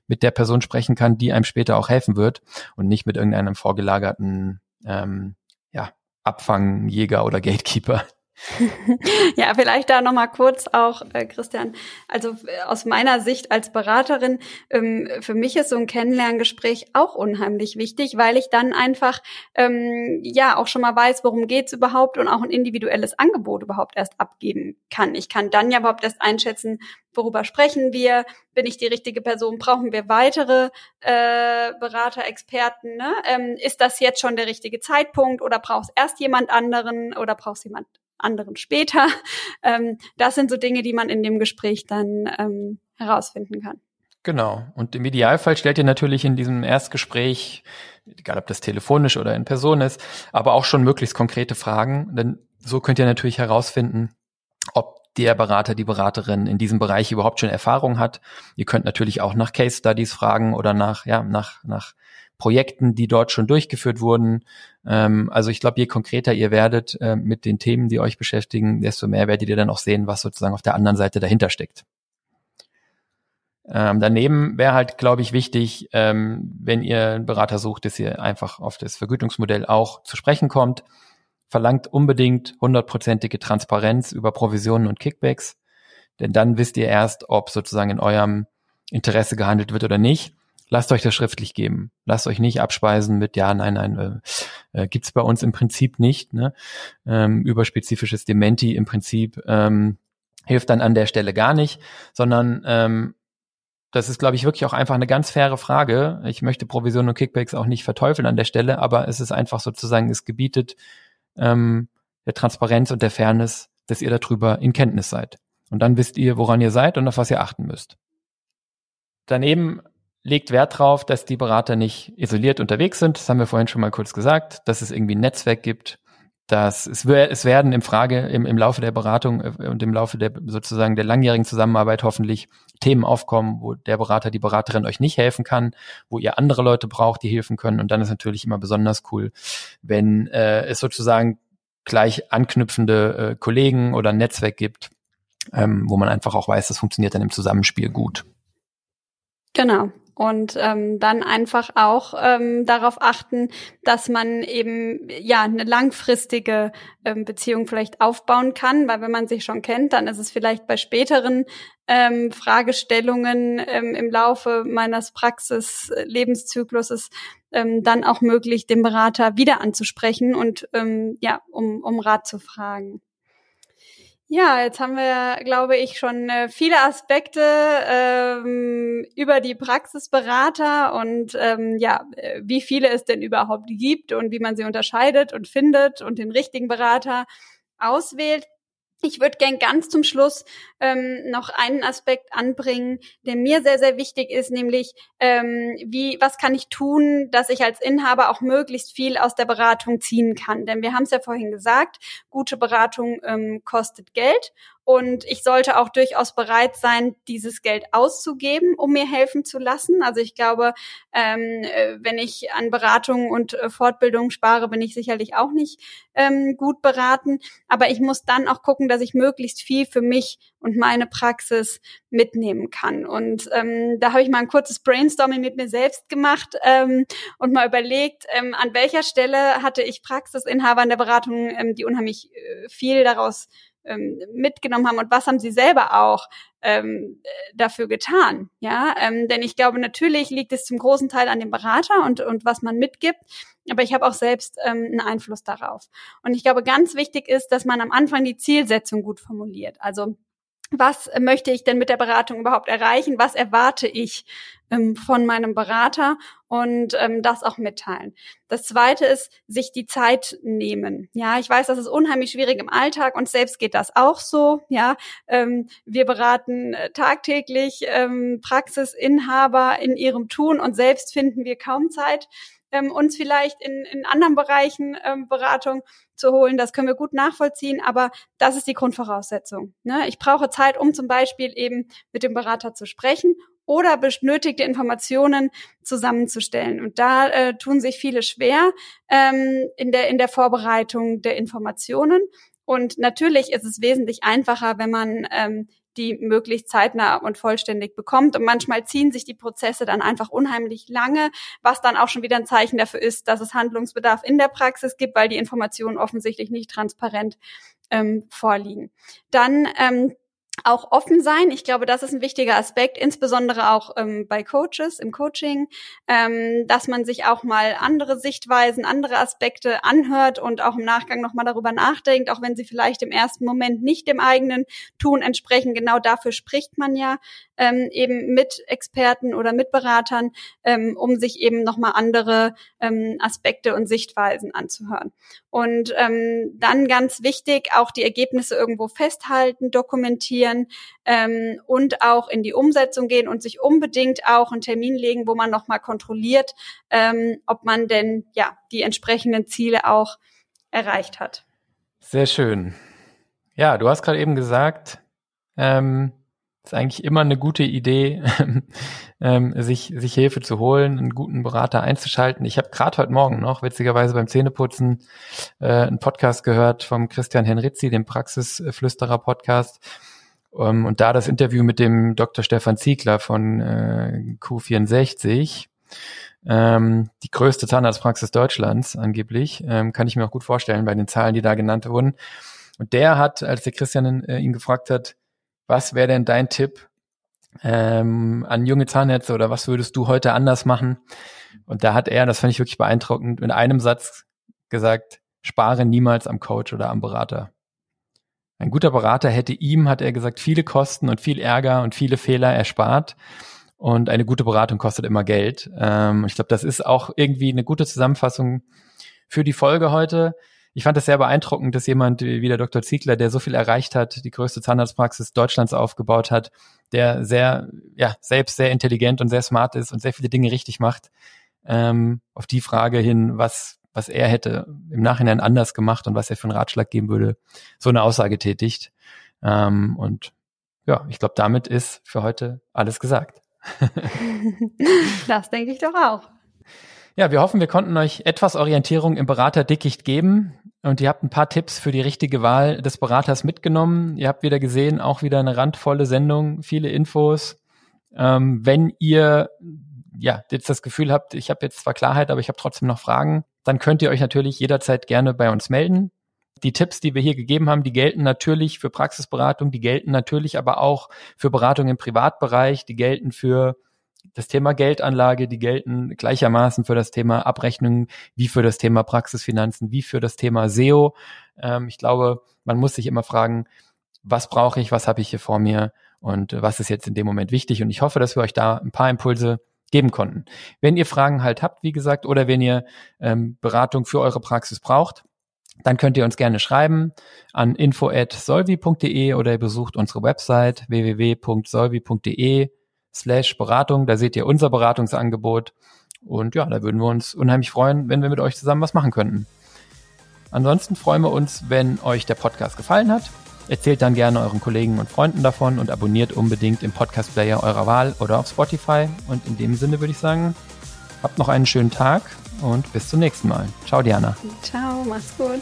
mit der Person sprechen kann, die einem später auch helfen wird und nicht mit irgendeinem vorgelagerten ähm, ja, Abfangjäger oder Gatekeeper. ja, vielleicht da nochmal kurz auch, äh, Christian. Also äh, aus meiner Sicht als Beraterin, ähm, für mich ist so ein Kennenlerngespräch auch unheimlich wichtig, weil ich dann einfach ähm, ja auch schon mal weiß, worum geht's überhaupt und auch ein individuelles Angebot überhaupt erst abgeben kann. Ich kann dann ja überhaupt erst einschätzen, worüber sprechen wir, bin ich die richtige Person, brauchen wir weitere äh, Berater, Experten, ne? ähm, ist das jetzt schon der richtige Zeitpunkt oder brauchst erst jemand anderen oder brauchst jemand anderen später. Ähm, das sind so Dinge, die man in dem Gespräch dann ähm, herausfinden kann. Genau. Und im Idealfall stellt ihr natürlich in diesem Erstgespräch, egal ob das telefonisch oder in Person ist, aber auch schon möglichst konkrete Fragen, denn so könnt ihr natürlich herausfinden, ob der Berater, die Beraterin in diesem Bereich überhaupt schon Erfahrung hat. Ihr könnt natürlich auch nach Case Studies fragen oder nach, ja, nach, nach Projekten, die dort schon durchgeführt wurden. Ähm, also ich glaube, je konkreter ihr werdet äh, mit den Themen, die euch beschäftigen, desto mehr werdet ihr dann auch sehen, was sozusagen auf der anderen Seite dahinter steckt. Ähm, daneben wäre halt, glaube ich, wichtig, ähm, wenn ihr einen Berater sucht, dass ihr einfach auf das Vergütungsmodell auch zu sprechen kommt. Verlangt unbedingt hundertprozentige Transparenz über Provisionen und Kickbacks, denn dann wisst ihr erst, ob sozusagen in eurem Interesse gehandelt wird oder nicht lasst euch das schriftlich geben. Lasst euch nicht abspeisen mit, ja, nein, nein, äh, äh, gibt's bei uns im Prinzip nicht. Ne? Ähm, überspezifisches Dementi im Prinzip ähm, hilft dann an der Stelle gar nicht, sondern ähm, das ist, glaube ich, wirklich auch einfach eine ganz faire Frage. Ich möchte Provisionen und Kickbacks auch nicht verteufeln an der Stelle, aber es ist einfach sozusagen, es gebietet ähm, der Transparenz und der Fairness, dass ihr darüber in Kenntnis seid. Und dann wisst ihr, woran ihr seid und auf was ihr achten müsst. Daneben legt Wert darauf, dass die Berater nicht isoliert unterwegs sind. Das haben wir vorhin schon mal kurz gesagt, dass es irgendwie ein Netzwerk gibt, dass es, es werden im Frage im, im Laufe der Beratung äh, und im Laufe der sozusagen der langjährigen Zusammenarbeit hoffentlich Themen aufkommen, wo der Berater, die Beraterin euch nicht helfen kann, wo ihr andere Leute braucht, die helfen können. Und dann ist natürlich immer besonders cool, wenn äh, es sozusagen gleich anknüpfende äh, Kollegen oder ein Netzwerk gibt, ähm, wo man einfach auch weiß, das funktioniert dann im Zusammenspiel gut. Genau und ähm, dann einfach auch ähm, darauf achten, dass man eben ja eine langfristige ähm, Beziehung vielleicht aufbauen kann, weil wenn man sich schon kennt, dann ist es vielleicht bei späteren ähm, Fragestellungen ähm, im Laufe meines Praxis-Lebenszykluses ähm, dann auch möglich, den Berater wieder anzusprechen und ähm, ja, um, um Rat zu fragen. Ja, jetzt haben wir, glaube ich, schon äh, viele Aspekte ähm, über die Praxisberater und ähm, ja, äh, wie viele es denn überhaupt gibt und wie man sie unterscheidet und findet und den richtigen Berater auswählt. Ich würde gern ganz zum Schluss ähm, noch einen Aspekt anbringen, der mir sehr, sehr wichtig ist, nämlich ähm, wie, was kann ich tun, dass ich als Inhaber auch möglichst viel aus der Beratung ziehen kann. Denn wir haben es ja vorhin gesagt, gute Beratung ähm, kostet Geld und ich sollte auch durchaus bereit sein, dieses Geld auszugeben, um mir helfen zu lassen. Also ich glaube, ähm, äh, wenn ich an Beratung und äh, Fortbildung spare, bin ich sicherlich auch nicht ähm, gut beraten. Aber ich muss dann auch gucken, dass ich möglichst viel für mich und meine Praxis mitnehmen kann. Und ähm, da habe ich mal ein kurzes Brainstorming mit mir selbst gemacht ähm, und mal überlegt, ähm, an welcher Stelle hatte ich Praxisinhaber in der Beratung, ähm, die unheimlich äh, viel daraus ähm, mitgenommen haben und was haben sie selber auch ähm, dafür getan. Ja, ähm, denn ich glaube, natürlich liegt es zum großen Teil an dem Berater und, und was man mitgibt, aber ich habe auch selbst ähm, einen Einfluss darauf. Und ich glaube, ganz wichtig ist, dass man am Anfang die Zielsetzung gut formuliert. Also was möchte ich denn mit der Beratung überhaupt erreichen? Was erwarte ich ähm, von meinem Berater und ähm, das auch mitteilen. Das zweite ist, sich die Zeit nehmen. Ja, ich weiß, das ist unheimlich schwierig im Alltag und selbst geht das auch so. Ja, ähm, wir beraten äh, tagtäglich ähm, Praxisinhaber in ihrem Tun und selbst finden wir kaum Zeit ähm, uns vielleicht in, in anderen Bereichen ähm, Beratung zu holen. Das können wir gut nachvollziehen, aber das ist die Grundvoraussetzung. Ne? Ich brauche Zeit, um zum Beispiel eben mit dem Berater zu sprechen oder benötigte Informationen zusammenzustellen. Und da äh, tun sich viele schwer ähm, in, der, in der Vorbereitung der Informationen. Und natürlich ist es wesentlich einfacher, wenn man ähm, die möglichst zeitnah und vollständig bekommt. Und manchmal ziehen sich die Prozesse dann einfach unheimlich lange, was dann auch schon wieder ein Zeichen dafür ist, dass es Handlungsbedarf in der Praxis gibt, weil die Informationen offensichtlich nicht transparent ähm, vorliegen. Dann ähm, auch offen sein. Ich glaube, das ist ein wichtiger Aspekt, insbesondere auch ähm, bei Coaches im Coaching, ähm, dass man sich auch mal andere Sichtweisen, andere Aspekte anhört und auch im Nachgang nochmal darüber nachdenkt, auch wenn sie vielleicht im ersten Moment nicht dem eigenen Tun entsprechen. Genau dafür spricht man ja ähm, eben mit Experten oder mit Beratern, ähm, um sich eben nochmal andere ähm, Aspekte und Sichtweisen anzuhören. Und ähm, dann ganz wichtig, auch die Ergebnisse irgendwo festhalten, dokumentieren ähm, und auch in die Umsetzung gehen und sich unbedingt auch einen Termin legen, wo man nochmal kontrolliert, ähm, ob man denn ja die entsprechenden Ziele auch erreicht hat. Sehr schön. Ja, du hast gerade eben gesagt, ähm, ist eigentlich immer eine gute Idee, ähm, sich, sich Hilfe zu holen, einen guten Berater einzuschalten. Ich habe gerade heute Morgen noch, witzigerweise beim Zähneputzen, äh, einen Podcast gehört vom Christian Henrizzi, dem Praxisflüsterer-Podcast. Ähm, und da das Interview mit dem Dr. Stefan Ziegler von äh, Q64, ähm, die größte Zahnarztpraxis Deutschlands angeblich, ähm, kann ich mir auch gut vorstellen bei den Zahlen, die da genannt wurden. Und der hat, als der Christian äh, ihn gefragt hat, was wäre denn dein Tipp ähm, an junge Zahnärzte oder was würdest du heute anders machen? Und da hat er, das fand ich wirklich beeindruckend, in einem Satz gesagt, spare niemals am Coach oder am Berater. Ein guter Berater hätte ihm, hat er gesagt, viele Kosten und viel Ärger und viele Fehler erspart. Und eine gute Beratung kostet immer Geld. Ähm, ich glaube, das ist auch irgendwie eine gute Zusammenfassung für die Folge heute ich fand es sehr beeindruckend, dass jemand wie der Dr. Ziegler, der so viel erreicht hat, die größte Zahnarztpraxis Deutschlands aufgebaut hat, der sehr, ja, selbst sehr intelligent und sehr smart ist und sehr viele Dinge richtig macht, ähm, auf die Frage hin, was, was er hätte im Nachhinein anders gemacht und was er für einen Ratschlag geben würde, so eine Aussage tätigt. Ähm, und ja, ich glaube, damit ist für heute alles gesagt. das denke ich doch auch. Ja, wir hoffen, wir konnten euch etwas Orientierung im Beraterdickicht geben und ihr habt ein paar Tipps für die richtige Wahl des Beraters mitgenommen. Ihr habt wieder gesehen, auch wieder eine randvolle Sendung, viele Infos. Ähm, wenn ihr ja jetzt das Gefühl habt, ich habe jetzt zwar Klarheit, aber ich habe trotzdem noch Fragen, dann könnt ihr euch natürlich jederzeit gerne bei uns melden. Die Tipps, die wir hier gegeben haben, die gelten natürlich für Praxisberatung, die gelten natürlich aber auch für Beratung im Privatbereich, die gelten für das Thema Geldanlage, die gelten gleichermaßen für das Thema Abrechnung wie für das Thema Praxisfinanzen, wie für das Thema SEO. Ähm, ich glaube, man muss sich immer fragen, was brauche ich, was habe ich hier vor mir und was ist jetzt in dem Moment wichtig. Und ich hoffe, dass wir euch da ein paar Impulse geben konnten. Wenn ihr Fragen halt habt, wie gesagt, oder wenn ihr ähm, Beratung für eure Praxis braucht, dann könnt ihr uns gerne schreiben an info@solvi.de oder ihr besucht unsere Website www.solvi.de slash Beratung. Da seht ihr unser Beratungsangebot. Und ja, da würden wir uns unheimlich freuen, wenn wir mit euch zusammen was machen könnten. Ansonsten freuen wir uns, wenn euch der Podcast gefallen hat. Erzählt dann gerne euren Kollegen und Freunden davon und abonniert unbedingt im Podcast-Player eurer Wahl oder auf Spotify. Und in dem Sinne würde ich sagen, habt noch einen schönen Tag und bis zum nächsten Mal. Ciao, Diana. Ciao, mach's gut.